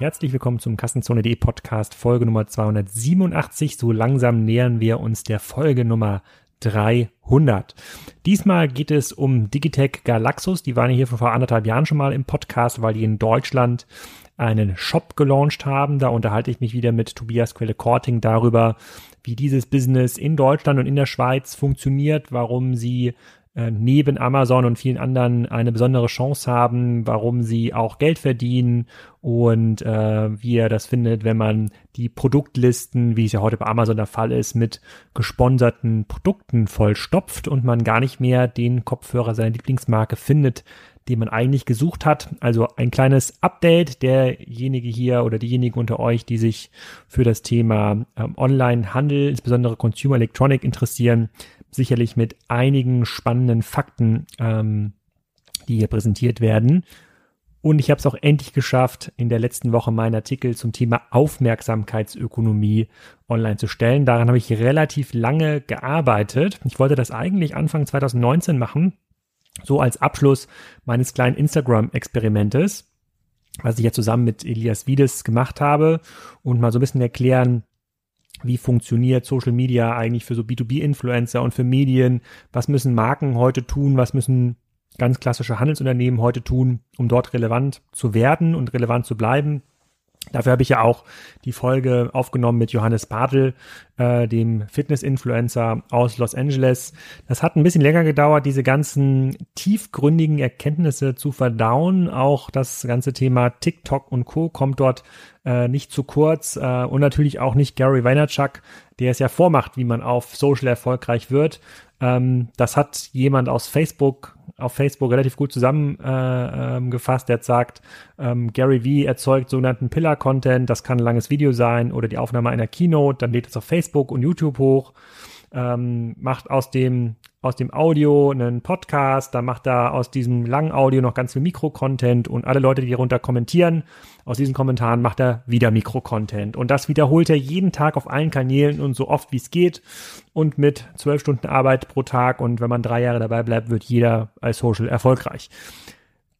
Herzlich willkommen zum Kassenzone.de Podcast Folge Nummer 287. So langsam nähern wir uns der Folge Nummer 300. Diesmal geht es um Digitech Galaxus. Die waren hier vor anderthalb Jahren schon mal im Podcast, weil die in Deutschland einen Shop gelauncht haben. Da unterhalte ich mich wieder mit Tobias Quelle-Korting darüber, wie dieses Business in Deutschland und in der Schweiz funktioniert, warum sie neben Amazon und vielen anderen eine besondere Chance haben, warum sie auch Geld verdienen und äh, wie er das findet, wenn man die Produktlisten, wie es ja heute bei Amazon der Fall ist, mit gesponserten Produkten vollstopft und man gar nicht mehr den Kopfhörer seiner Lieblingsmarke findet, den man eigentlich gesucht hat. Also ein kleines Update. Derjenige hier oder diejenigen unter euch, die sich für das Thema ähm, Online-Handel, insbesondere Consumer Electronic interessieren, sicherlich mit einigen spannenden Fakten, ähm, die hier präsentiert werden. Und ich habe es auch endlich geschafft, in der letzten Woche meinen Artikel zum Thema Aufmerksamkeitsökonomie online zu stellen. Daran habe ich relativ lange gearbeitet. Ich wollte das eigentlich Anfang 2019 machen, so als Abschluss meines kleinen Instagram-Experimentes, was ich ja zusammen mit Elias Wiedes gemacht habe und mal so ein bisschen erklären, wie funktioniert Social Media eigentlich für so B2B-Influencer und für Medien? Was müssen Marken heute tun? Was müssen ganz klassische Handelsunternehmen heute tun, um dort relevant zu werden und relevant zu bleiben? Dafür habe ich ja auch die Folge aufgenommen mit Johannes Bartel, äh, dem Fitness-Influencer aus Los Angeles. Das hat ein bisschen länger gedauert, diese ganzen tiefgründigen Erkenntnisse zu verdauen. Auch das ganze Thema TikTok und Co. kommt dort äh, nicht zu kurz. Äh, und natürlich auch nicht Gary Vaynerchuk, der es ja vormacht, wie man auf Social erfolgreich wird. Ähm, das hat jemand aus Facebook auf Facebook relativ gut zusammengefasst. Äh, ähm, der sagt, ähm, Gary Vee erzeugt sogenannten Pillar-Content. Das kann ein langes Video sein oder die Aufnahme einer Keynote. Dann lädt es auf Facebook und YouTube hoch. Ähm, macht aus dem aus dem Audio einen Podcast, dann macht er aus diesem langen Audio noch ganz viel Mikro-Content und alle Leute, die hierunter kommentieren, aus diesen Kommentaren macht er wieder Mikro-Content. Und das wiederholt er jeden Tag auf allen Kanälen und so oft wie es geht und mit zwölf Stunden Arbeit pro Tag und wenn man drei Jahre dabei bleibt, wird jeder als Social erfolgreich.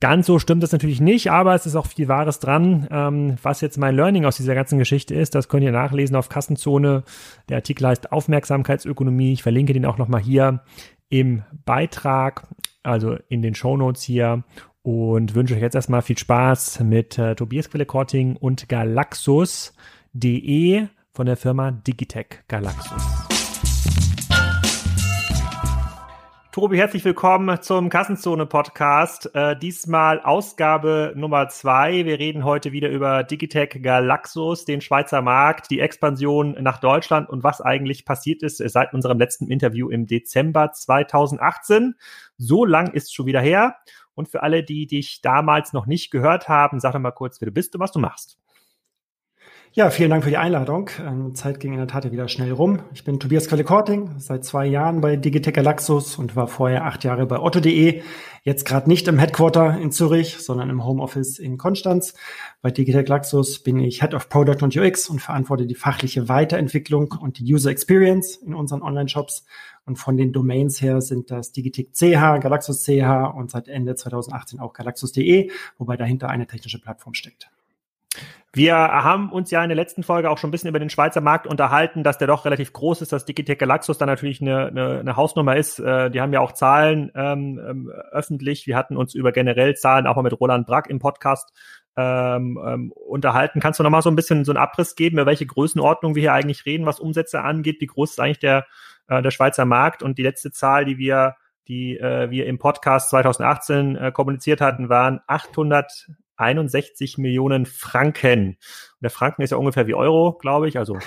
Ganz so stimmt das natürlich nicht, aber es ist auch viel Wahres dran. Ähm, was jetzt mein Learning aus dieser ganzen Geschichte ist, das könnt ihr nachlesen auf Kassenzone. Der Artikel heißt Aufmerksamkeitsökonomie. Ich verlinke den auch nochmal hier im Beitrag, also in den Show Notes hier. Und wünsche euch jetzt erstmal viel Spaß mit äh, Tobias Quelle und Galaxus.de von der Firma Digitech Galaxus. Tobi, herzlich willkommen zum Kassenzone-Podcast. Äh, diesmal Ausgabe Nummer zwei. Wir reden heute wieder über Digitech Galaxus, den Schweizer Markt, die Expansion nach Deutschland und was eigentlich passiert ist seit unserem letzten Interview im Dezember 2018. So lang ist schon wieder her. Und für alle, die dich damals noch nicht gehört haben, sag doch mal kurz, wer du bist und was du machst. Ja, vielen Dank für die Einladung. Ähm, Zeit ging in der Tat wieder schnell rum. Ich bin Tobias Quelle-Korting, seit zwei Jahren bei Digitech Galaxus und war vorher acht Jahre bei Otto.de. Jetzt gerade nicht im Headquarter in Zürich, sondern im Homeoffice in Konstanz. Bei Digitech Galaxus bin ich Head of Product und UX und verantworte die fachliche Weiterentwicklung und die User Experience in unseren Online-Shops. Und von den Domains her sind das Digitech CH, Galaxus CH und seit Ende 2018 auch Galaxus.de, wobei dahinter eine technische Plattform steckt. Wir haben uns ja in der letzten Folge auch schon ein bisschen über den Schweizer Markt unterhalten, dass der doch relativ groß ist, dass Digitech Galaxus da natürlich eine, eine, eine Hausnummer ist. Äh, die haben ja auch Zahlen ähm, ähm, öffentlich. Wir hatten uns über generell Zahlen auch mal mit Roland Brack im Podcast ähm, ähm, unterhalten. Kannst du noch mal so ein bisschen so einen Abriss geben, über welche Größenordnung wir hier eigentlich reden, was Umsätze angeht? Wie groß ist eigentlich der, äh, der Schweizer Markt? Und die letzte Zahl, die wir die äh, wir im Podcast 2018 äh, kommuniziert hatten, waren 800 61 Millionen Franken. Und der Franken ist ja ungefähr wie Euro, glaube ich. Also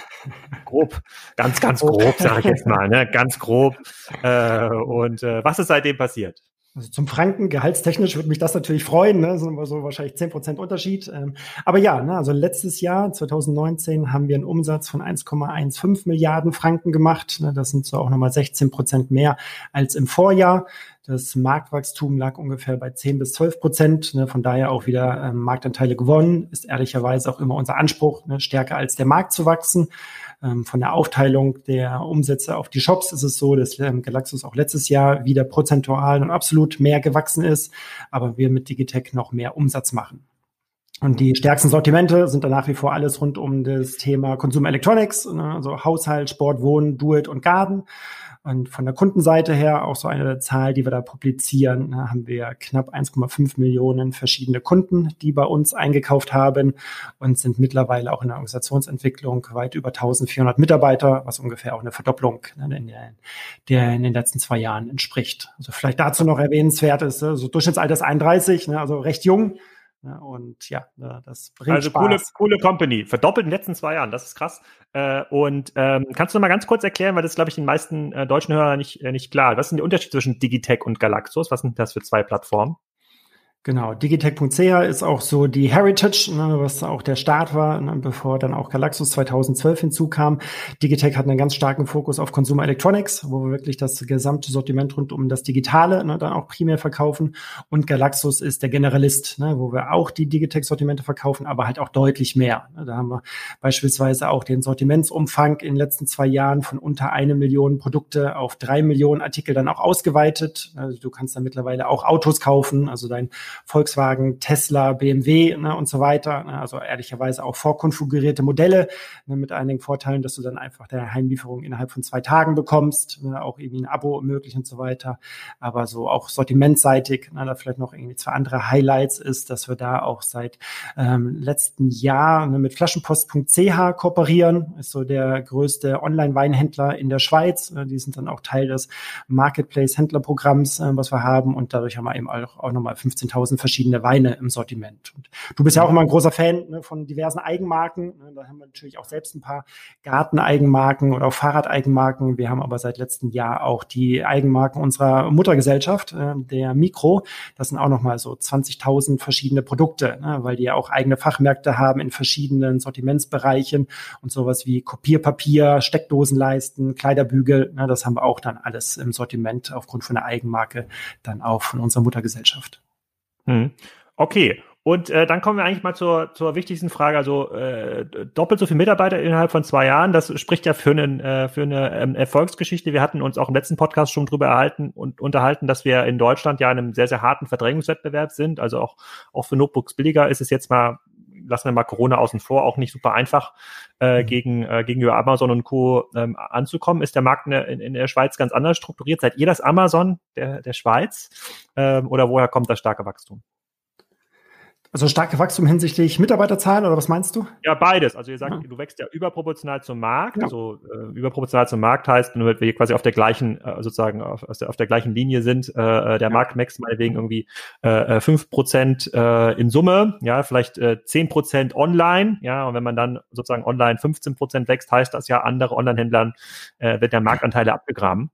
grob, ganz, ganz grob, sage ich jetzt mal, ne? ganz grob. Äh, und äh, was ist seitdem passiert? Also zum Franken, gehaltstechnisch würde mich das natürlich freuen, ne? so, so wahrscheinlich zehn Prozent Unterschied. Ähm, aber ja, ne, also letztes Jahr, 2019, haben wir einen Umsatz von 1,15 Milliarden Franken gemacht. Ne? Das sind so auch nochmal 16 Prozent mehr als im Vorjahr. Das Marktwachstum lag ungefähr bei 10 bis 12 Prozent. Ne? Von daher auch wieder ähm, Marktanteile gewonnen. Ist ehrlicherweise auch immer unser Anspruch, ne? stärker als der Markt zu wachsen. Ähm, von der Aufteilung der Umsätze auf die Shops ist es so, dass ähm, Galaxus auch letztes Jahr wieder prozentual und absolut mehr gewachsen ist, aber wir mit Digitech noch mehr Umsatz machen. Und die stärksten Sortimente sind dann nach wie vor alles rund um das Thema Consumer Electronics, ne, also Haushalt, Sport, Wohnen, Do It und Garden. Und von der Kundenseite her auch so eine Zahl, die wir da publizieren, da haben wir knapp 1,5 Millionen verschiedene Kunden, die bei uns eingekauft haben und sind mittlerweile auch in der Organisationsentwicklung weit über 1400 Mitarbeiter, was ungefähr auch eine Verdopplung ne, in, der, der in den letzten zwei Jahren entspricht. Also vielleicht dazu noch erwähnenswert ist, so also Durchschnittsalter ist 31, ne, also recht jung. Ja, und ja, das bringt also Spaß. coole, coole Company. Verdoppelt in den letzten zwei Jahren, das ist krass. Äh, und ähm, kannst du noch mal ganz kurz erklären, weil das glaube ich den meisten äh, deutschen Hörern nicht, äh, nicht klar. Was sind die Unterschiede zwischen Digitech und Galaxus? Was sind das für zwei Plattformen? Genau, digitech.ch ist auch so die Heritage, ne, was auch der Start war, ne, bevor dann auch Galaxus 2012 hinzukam. Digitech hat einen ganz starken Fokus auf Consumer Electronics, wo wir wirklich das gesamte Sortiment rund um das Digitale ne, dann auch primär verkaufen. Und Galaxus ist der Generalist, ne, wo wir auch die Digitech-Sortimente verkaufen, aber halt auch deutlich mehr. Ne. Da haben wir beispielsweise auch den Sortimentsumfang in den letzten zwei Jahren von unter eine Million Produkte auf drei Millionen Artikel dann auch ausgeweitet. Also du kannst dann mittlerweile auch Autos kaufen, also dein Volkswagen, Tesla, BMW ne, und so weiter. Ne, also ehrlicherweise auch vorkonfigurierte Modelle ne, mit einigen Vorteilen, dass du dann einfach der Heimlieferung innerhalb von zwei Tagen bekommst, ne, auch irgendwie ein Abo möglich und so weiter. Aber so auch sortimentseitig, ne, da vielleicht noch irgendwie zwei andere Highlights ist, dass wir da auch seit ähm, letzten Jahr ne, mit Flaschenpost.ch kooperieren, ist so der größte Online-Weinhändler in der Schweiz. Ne, die sind dann auch Teil des Marketplace-Händlerprogramms, äh, was wir haben und dadurch haben wir eben auch, auch nochmal 15.000 tausend verschiedene Weine im Sortiment. Und du bist ja auch immer ein großer Fan ne, von diversen Eigenmarken. Ne, da haben wir natürlich auch selbst ein paar Garteneigenmarken oder auch Fahrradeigenmarken. Wir haben aber seit letztem Jahr auch die Eigenmarken unserer Muttergesellschaft, äh, der Mikro. Das sind auch nochmal so 20.000 verschiedene Produkte, ne, weil die ja auch eigene Fachmärkte haben in verschiedenen Sortimentsbereichen und sowas wie Kopierpapier, Steckdosenleisten, Kleiderbügel. Ne, das haben wir auch dann alles im Sortiment aufgrund von der Eigenmarke dann auch von unserer Muttergesellschaft. Hm. Okay. Und äh, dann kommen wir eigentlich mal zur, zur wichtigsten Frage. Also äh, doppelt so viele Mitarbeiter innerhalb von zwei Jahren, das spricht ja für, einen, äh, für eine ähm, Erfolgsgeschichte. Wir hatten uns auch im letzten Podcast schon drüber erhalten und unterhalten, dass wir in Deutschland ja in einem sehr, sehr harten Verdrängungswettbewerb sind. Also auch, auch für Notebooks billiger ist es jetzt mal, lassen wir mal Corona außen vor, auch nicht super einfach äh, mhm. gegen, äh, gegenüber Amazon und Co. Ähm, anzukommen. Ist der Markt in, in, in der Schweiz ganz anders strukturiert? Seid ihr das Amazon der, der Schweiz? Ähm, oder woher kommt das starke Wachstum? Also starke Wachstum hinsichtlich Mitarbeiterzahlen oder was meinst du? Ja, beides. Also ihr sagt, ja. du wächst ja überproportional zum Markt. Ja. Also äh, überproportional zum Markt heißt, nur wir quasi auf der gleichen, äh, sozusagen auf, der, auf der gleichen Linie sind. Äh, äh der ja. Markt wächst meinetwegen irgendwie äh, 5% äh, äh, in Summe, ja, vielleicht äh, 10% online, ja, und wenn man dann sozusagen online 15% wächst, heißt das ja, andere Online-Händlern äh, wird der Marktanteile abgegraben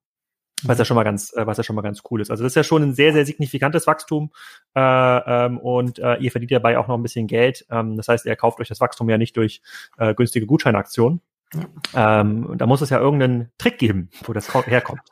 was ja schon mal ganz, äh, was ja schon mal ganz cool ist. Also das ist ja schon ein sehr, sehr signifikantes Wachstum äh, ähm, und äh, ihr verdient dabei auch noch ein bisschen Geld. Ähm, das heißt, ihr kauft euch das Wachstum ja nicht durch äh, günstige Gutscheinaktionen. Ja. Ähm, da muss es ja irgendeinen Trick geben, wo das herkommt.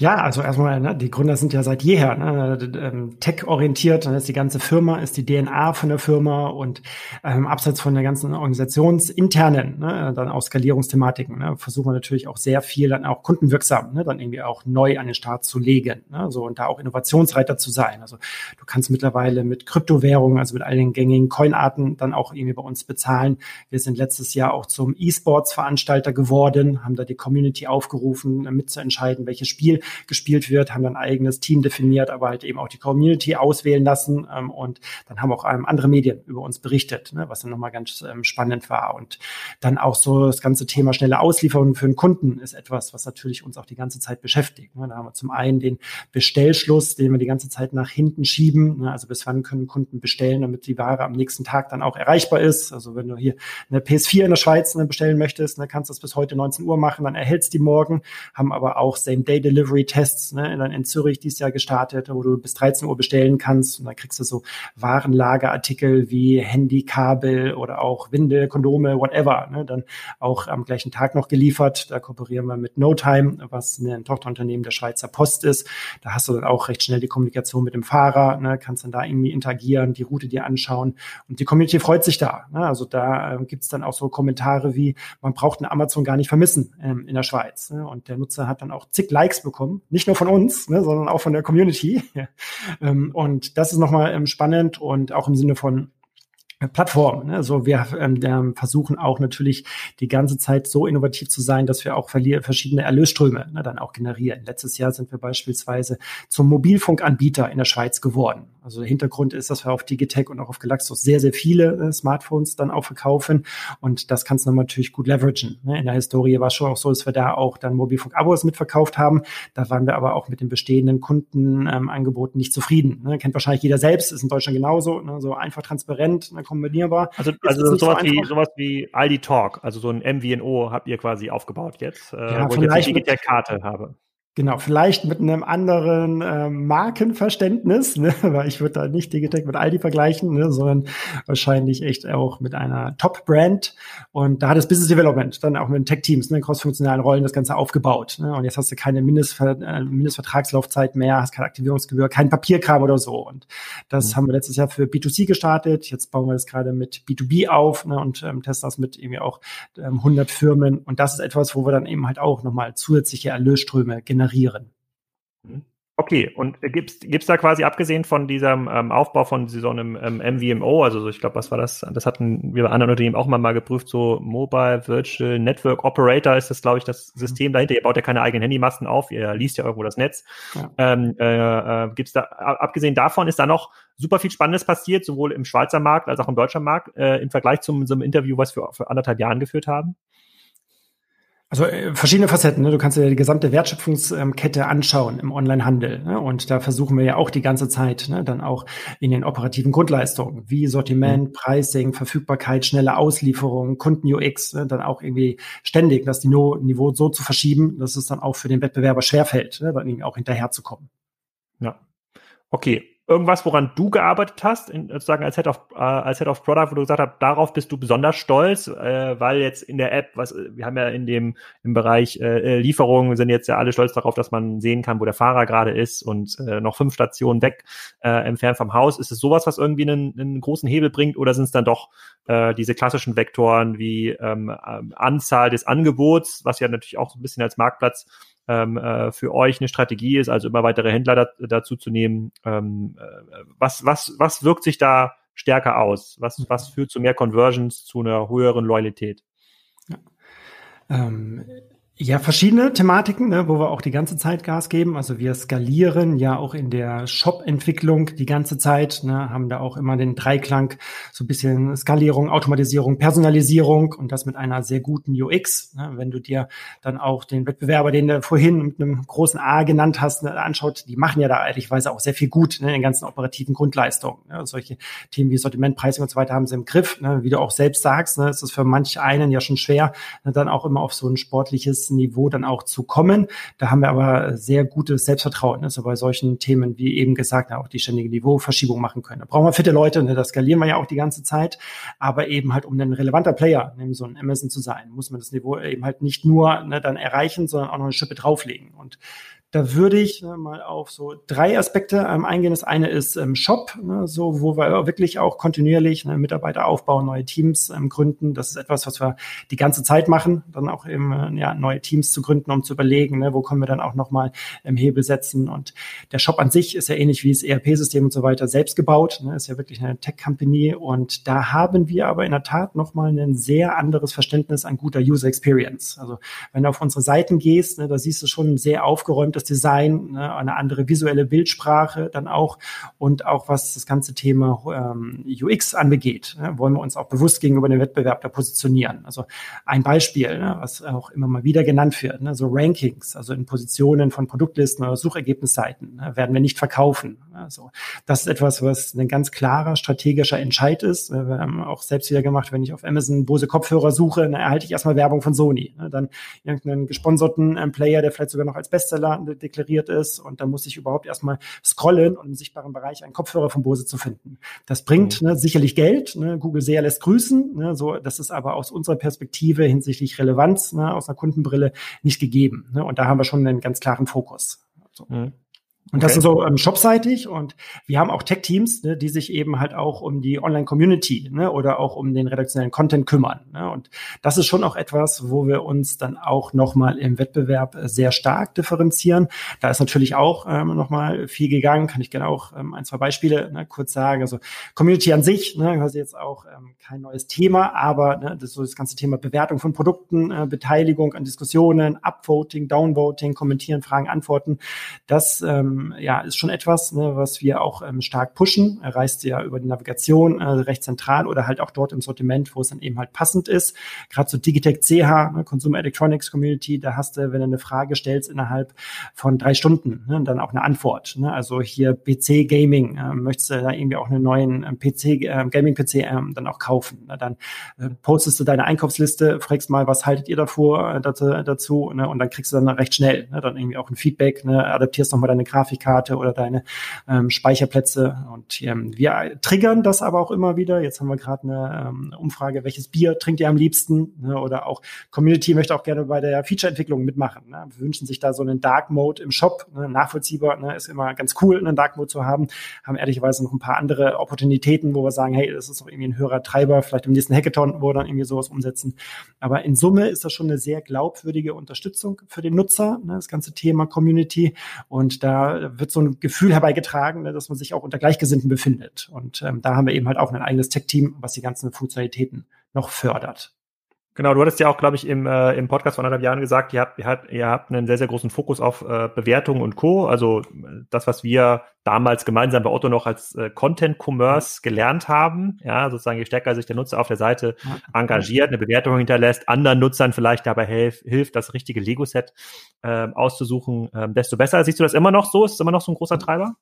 Ja, also erstmal, ne, die Gründer sind ja seit jeher ne, ähm, tech-orientiert. Dann ist die ganze Firma, ist die DNA von der Firma und ähm, abseits von der ganzen organisationsinternen, ne, dann auch Skalierungsthematiken, ne, versuchen wir natürlich auch sehr viel dann auch kundenwirksam, ne, dann irgendwie auch neu an den Start zu legen. Ne, so und da auch Innovationsreiter zu sein. Also du kannst mittlerweile mit Kryptowährungen, also mit all den gängigen Coinarten dann auch irgendwie bei uns bezahlen. Wir sind letztes Jahr auch zum E-Sports-Veranstalter geworden, haben da die Community aufgerufen, mitzuentscheiden, welches Spiel gespielt wird, haben dann ein eigenes Team definiert, aber halt eben auch die Community auswählen lassen ähm, und dann haben auch ähm, andere Medien über uns berichtet, ne, was dann nochmal ganz ähm, spannend war. Und dann auch so das ganze Thema schnelle Auslieferung für den Kunden ist etwas, was natürlich uns auch die ganze Zeit beschäftigt. Ne. Da haben wir zum einen den Bestellschluss, den wir die ganze Zeit nach hinten schieben. Ne, also bis wann können Kunden bestellen, damit die Ware am nächsten Tag dann auch erreichbar ist. Also wenn du hier eine PS4 in der Schweiz ne, bestellen möchtest, ne, kannst du das bis heute 19 Uhr machen, dann erhältst die morgen, haben aber auch Same-Day-Delivery Delivery-Tests ne, in, in Zürich dieses Jahr gestartet, wo du bis 13 Uhr bestellen kannst und dann kriegst du so Warenlagerartikel wie Handy, Kabel oder auch Winde, Kondome, whatever, ne, dann auch am gleichen Tag noch geliefert. Da kooperieren wir mit NoTime, was ein Tochterunternehmen der Schweizer Post ist. Da hast du dann auch recht schnell die Kommunikation mit dem Fahrer, ne, kannst dann da irgendwie interagieren, die Route dir anschauen und die Community freut sich da. Ne? Also da äh, gibt's dann auch so Kommentare wie, man braucht eine Amazon gar nicht vermissen ähm, in der Schweiz. Ne? Und der Nutzer hat dann auch zig Likes bekommen bekommen. Nicht nur von uns, ne, sondern auch von der Community. ähm, und das ist nochmal ähm, spannend und auch im Sinne von Plattform. Ne? Also wir ähm, versuchen auch natürlich die ganze Zeit so innovativ zu sein, dass wir auch verschiedene Erlösströme ne, dann auch generieren. Letztes Jahr sind wir beispielsweise zum Mobilfunkanbieter in der Schweiz geworden. Also der Hintergrund ist, dass wir auf Digitech und auch auf Galaxus sehr, sehr viele äh, Smartphones dann auch verkaufen und das kannst du natürlich gut leveragen. Ne? In der Historie war es schon auch so, dass wir da auch dann Mobilfunk-Abos mitverkauft haben. Da waren wir aber auch mit den bestehenden Kundenangeboten ähm, nicht zufrieden. Ne? Kennt wahrscheinlich jeder selbst, ist in Deutschland genauso, ne? so einfach transparent, ne? kombinierbar. Also, also sowas, so wie, sowas wie Aldi Talk, also so ein MVNO habt ihr quasi aufgebaut jetzt, äh, ja, wo ich jetzt die Digitech-Karte habe. Genau, vielleicht mit einem anderen äh, Markenverständnis, ne? weil ich würde da nicht Digitech mit Aldi vergleichen, ne? sondern wahrscheinlich echt auch mit einer Top-Brand. Und da hat das Business Development dann auch mit den Tech-Teams, ne, crossfunktionalen Rollen das Ganze aufgebaut. Ne? Und jetzt hast du keine Mindestver äh, Mindestvertragslaufzeit mehr, hast keine Aktivierungsgebühr, kein Papierkram oder so. Und das mhm. haben wir letztes Jahr für B2C gestartet. Jetzt bauen wir das gerade mit B2B auf ne? und ähm, testen das mit irgendwie auch ähm, 100 Firmen. Und das ist etwas, wo wir dann eben halt auch nochmal zusätzliche Erlösströme generieren generieren. Mhm. Okay, und gibt es da quasi abgesehen von diesem ähm, Aufbau von so einem ähm, MVMO, also so, ich glaube, was war das? Das hatten wir bei anderen Unternehmen auch mal, mal geprüft, so Mobile Virtual Network Operator ist das, glaube ich, das System dahinter. Ihr baut ja keine eigenen Handymasten auf, ihr liest ja irgendwo das Netz. Ja. Ähm, äh, äh, gibt's da, abgesehen davon ist da noch super viel Spannendes passiert, sowohl im Schweizer Markt als auch im deutschen Markt, äh, im Vergleich zum so einem Interview, was wir vor anderthalb Jahren geführt haben? Also äh, verschiedene Facetten. Ne? Du kannst dir die gesamte Wertschöpfungskette anschauen im Onlinehandel. Ne? Und da versuchen wir ja auch die ganze Zeit ne? dann auch in den operativen Grundleistungen wie Sortiment, mhm. Pricing, Verfügbarkeit, schnelle Auslieferung, Kunden-UX, ne? dann auch irgendwie ständig das Niveau so zu verschieben, dass es dann auch für den Wettbewerber schwerfällt, ne? dann irgendwie auch hinterherzukommen. Ja. Okay, irgendwas, woran du gearbeitet hast, in, sozusagen als Head of äh, als Head of Product, wo du gesagt hast, darauf bist du besonders stolz, äh, weil jetzt in der App, was wir haben ja in dem im Bereich äh, Lieferungen sind jetzt ja alle stolz darauf, dass man sehen kann, wo der Fahrer gerade ist und äh, noch fünf Stationen weg äh, entfernt vom Haus. Ist es sowas, was irgendwie einen, einen großen Hebel bringt, oder sind es dann doch äh, diese klassischen Vektoren wie ähm, Anzahl des Angebots, was ja natürlich auch so ein bisschen als Marktplatz ähm, äh, für euch eine Strategie ist, also immer weitere Händler da, dazu zu nehmen. Ähm, äh, was, was, was wirkt sich da stärker aus? Was, was führt zu mehr Conversions, zu einer höheren Loyalität? Ja. Ähm, ja, verschiedene Thematiken, ne, wo wir auch die ganze Zeit Gas geben. Also wir skalieren ja auch in der Shop-Entwicklung die ganze Zeit, ne, haben da auch immer den Dreiklang, so ein bisschen Skalierung, Automatisierung, Personalisierung und das mit einer sehr guten UX. Ne. Wenn du dir dann auch den Wettbewerber, den du vorhin mit einem großen A genannt hast, ne, anschaut, die machen ja da ehrlichweise auch sehr viel gut ne, in den ganzen operativen Grundleistungen. Ne. Solche Themen wie Sortiment, Pricing und so weiter haben sie im Griff. Ne. Wie du auch selbst sagst, ne, ist es für manch einen ja schon schwer, ne, dann auch immer auf so ein sportliches Niveau dann auch zu kommen. Da haben wir aber sehr gutes Selbstvertrauen, ne, so bei solchen Themen, wie eben gesagt, auch die ständige Niveauverschiebung machen können. Da brauchen wir fitte Leute, ne, das skalieren wir ja auch die ganze Zeit, aber eben halt, um ein relevanter Player, ne, so ein Amazon zu sein, muss man das Niveau eben halt nicht nur ne, dann erreichen, sondern auch noch eine Schippe drauflegen. Und da würde ich ne, mal auf so drei Aspekte ähm, eingehen. Das eine ist ähm, Shop, ne, so wo wir wirklich auch kontinuierlich ne, Mitarbeiter aufbauen, neue Teams ähm, gründen. Das ist etwas, was wir die ganze Zeit machen, dann auch eben äh, ja, neue Teams zu gründen, um zu überlegen, wo können wir dann auch nochmal im Hebel setzen. Und der Shop an sich ist ja ähnlich wie das ERP-System und so weiter selbst gebaut, ist ja wirklich eine Tech-Company. Und da haben wir aber in der Tat nochmal ein sehr anderes Verständnis an guter User Experience. Also wenn du auf unsere Seiten gehst, da siehst du schon ein sehr aufgeräumtes das Design, ne, eine andere visuelle Bildsprache dann auch und auch was das ganze Thema ähm, UX anbegeht, ne, wollen wir uns auch bewusst gegenüber dem Wettbewerb da positionieren. Also ein Beispiel, ne, was auch immer mal wieder genannt wird, ne, so Rankings, also in Positionen von Produktlisten oder Suchergebnisseiten ne, werden wir nicht verkaufen. Also das ist etwas, was ein ganz klarer strategischer Entscheid ist. Wir haben auch selbst wieder gemacht, wenn ich auf Amazon Bose Kopfhörer suche, dann erhalte ich erstmal Werbung von Sony. Ne, dann irgendeinen gesponserten ähm, Player, der vielleicht sogar noch als Bestseller deklariert ist und dann muss ich überhaupt erstmal scrollen und im sichtbaren Bereich einen Kopfhörer von Bose zu finden. Das bringt mhm. ne, sicherlich Geld. Ne? Google SEA lässt grüßen. Ne? So, das ist aber aus unserer Perspektive hinsichtlich Relevanz ne, aus einer Kundenbrille nicht gegeben. Ne? Und da haben wir schon einen ganz klaren Fokus. So. Mhm. Und okay. das ist so ähm, shopseitig und wir haben auch Tech-Teams, ne, die sich eben halt auch um die Online-Community ne, oder auch um den redaktionellen Content kümmern. Ne? Und das ist schon auch etwas, wo wir uns dann auch nochmal im Wettbewerb sehr stark differenzieren. Da ist natürlich auch ähm, nochmal viel gegangen, kann ich gerne auch ähm, ein, zwei Beispiele ne, kurz sagen. Also Community an sich, ne, quasi jetzt auch ähm, kein neues Thema, aber ne, das so das ganze Thema Bewertung von Produkten, äh, Beteiligung an Diskussionen, Upvoting, Downvoting, Kommentieren, Fragen, Antworten. Das ähm, ja, ist schon etwas, ne, was wir auch ähm, stark pushen. Er reist ja über die Navigation äh, recht zentral oder halt auch dort im Sortiment, wo es dann eben halt passend ist. Gerade so Digitech CH, ne, Consumer Electronics Community, da hast du, wenn du eine Frage stellst, innerhalb von drei Stunden ne, dann auch eine Antwort. Ne? Also hier PC Gaming, äh, möchtest du da irgendwie auch einen neuen ähm, PC, äh, Gaming PC äh, dann auch kaufen. Ne? Dann äh, postest du deine Einkaufsliste, fragst mal, was haltet ihr davor äh, dazu, dazu ne? und dann kriegst du dann recht schnell ne? dann irgendwie auch ein Feedback, ne? adaptierst nochmal deine Grafik Grafikkarte oder deine ähm, Speicherplätze. Und ähm, wir triggern das aber auch immer wieder. Jetzt haben wir gerade eine ähm, Umfrage, welches Bier trinkt ihr am liebsten? Ne? Oder auch Community möchte auch gerne bei der Feature-Entwicklung mitmachen. Ne? Wir wünschen sich da so einen Dark Mode im Shop, ne? nachvollziehbar, ne? ist immer ganz cool, einen Dark Mode zu haben. Haben ehrlicherweise noch ein paar andere Opportunitäten, wo wir sagen, hey, das ist doch irgendwie ein höherer Treiber, vielleicht im nächsten Hackathon, wo wir dann irgendwie sowas umsetzen. Aber in Summe ist das schon eine sehr glaubwürdige Unterstützung für den Nutzer, ne? das ganze Thema Community. Und da wird so ein Gefühl herbeigetragen, ne, dass man sich auch unter Gleichgesinnten befindet. Und ähm, da haben wir eben halt auch ein eigenes Tech-Team, was die ganzen Funktionalitäten noch fördert. Genau, du hattest ja auch, glaube ich, im, äh, im Podcast vor anderthalb Jahren gesagt, ihr habt, ihr habt, ihr habt einen sehr, sehr großen Fokus auf äh, Bewertungen und Co. Also das, was wir damals gemeinsam bei Otto noch als äh, Content Commerce gelernt haben, ja, sozusagen je stärker sich der Nutzer auf der Seite engagiert, eine Bewertung hinterlässt, anderen Nutzern vielleicht dabei hilft, hilft das richtige Lego-Set äh, auszusuchen, äh, desto besser. Siehst du das immer noch so? Ist es immer noch so ein großer Treiber?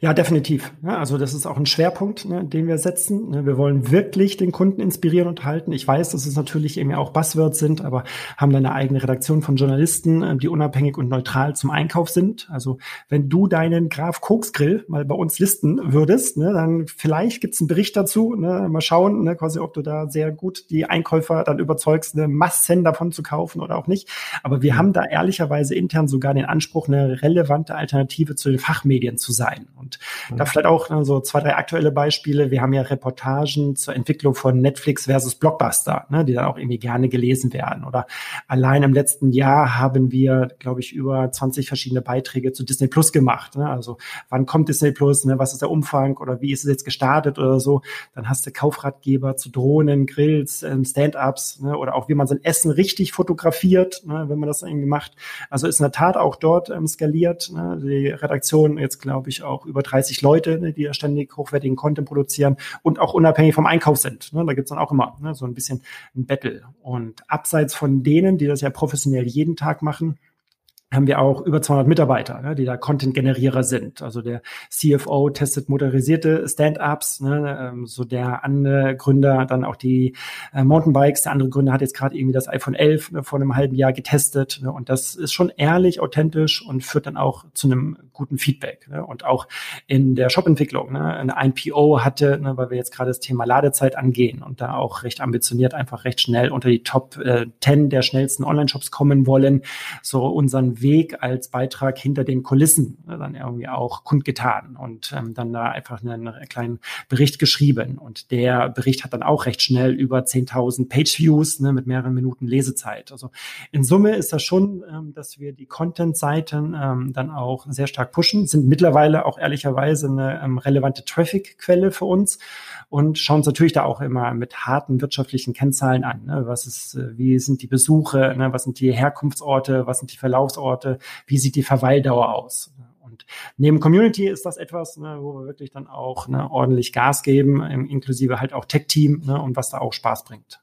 Ja, definitiv. Ja, also das ist auch ein Schwerpunkt, ne, den wir setzen. Ne, wir wollen wirklich den Kunden inspirieren und halten. Ich weiß, dass es natürlich eben auch Buzzwords sind, aber haben da eine eigene Redaktion von Journalisten, äh, die unabhängig und neutral zum Einkauf sind. Also wenn du deinen Graf Koksgrill mal bei uns listen würdest, ne, dann vielleicht gibt's einen Bericht dazu. Ne, mal schauen, ne, quasi, ob du da sehr gut die Einkäufer dann überzeugst, eine Massen davon zu kaufen oder auch nicht. Aber wir haben da ehrlicherweise intern sogar den Anspruch, eine relevante Alternative zu den Fachmedien zu sein. Und mhm. da vielleicht auch ne, so zwei, drei aktuelle Beispiele. Wir haben ja Reportagen zur Entwicklung von Netflix versus Blockbuster, ne, die dann auch irgendwie gerne gelesen werden. Oder allein im letzten Jahr haben wir, glaube ich, über 20 verschiedene Beiträge zu Disney Plus gemacht. Ne? Also wann kommt Disney Plus, ne? was ist der Umfang oder wie ist es jetzt gestartet oder so. Dann hast du Kaufratgeber zu Drohnen, Grills, ähm, Stand-ups ne? oder auch wie man sein Essen richtig fotografiert, ne? wenn man das irgendwie macht. Also ist in der Tat auch dort ähm, skaliert. Ne? Die Redaktion jetzt, glaube ich, auch über 30 Leute, ne, die ja ständig hochwertigen Content produzieren und auch unabhängig vom Einkauf sind. Ne? Da gibt's dann auch immer ne, so ein bisschen ein Battle. Und abseits von denen, die das ja professionell jeden Tag machen, haben wir auch über 200 Mitarbeiter, ne, die da Content-Generierer sind. Also der CFO testet motorisierte Stand-ups, ne, ähm, so der andere Gründer dann auch die äh, Mountainbikes. Der andere Gründer hat jetzt gerade irgendwie das iPhone 11 ne, vor einem halben Jahr getestet. Ne, und das ist schon ehrlich, authentisch und führt dann auch zu einem guten Feedback. Ne, und auch in der Shop-Entwicklung. Ne, eine IPO hatte, ne, weil wir jetzt gerade das Thema Ladezeit angehen und da auch recht ambitioniert einfach recht schnell unter die Top äh, 10 der schnellsten Online-Shops kommen wollen, so unseren Weg als Beitrag hinter den Kulissen ne, dann irgendwie auch kundgetan und ähm, dann da einfach einen, einen kleinen Bericht geschrieben. Und der Bericht hat dann auch recht schnell über 10.000 Page-Views ne, mit mehreren Minuten Lesezeit. Also in Summe ist das schon, ähm, dass wir die Content-Seiten ähm, dann auch sehr stark pushen, sind mittlerweile auch ehrlicherweise eine ähm, relevante Traffic-Quelle für uns und schauen uns natürlich da auch immer mit harten wirtschaftlichen Kennzahlen an. Ne? Was ist, äh, wie sind die Besuche, ne? was sind die Herkunftsorte, was sind die Verlaufsorte, wie sieht die Verweildauer aus? Und neben Community ist das etwas, ne, wo wir wirklich dann auch ne, ordentlich Gas geben, inklusive halt auch Tech-Team ne, und was da auch Spaß bringt.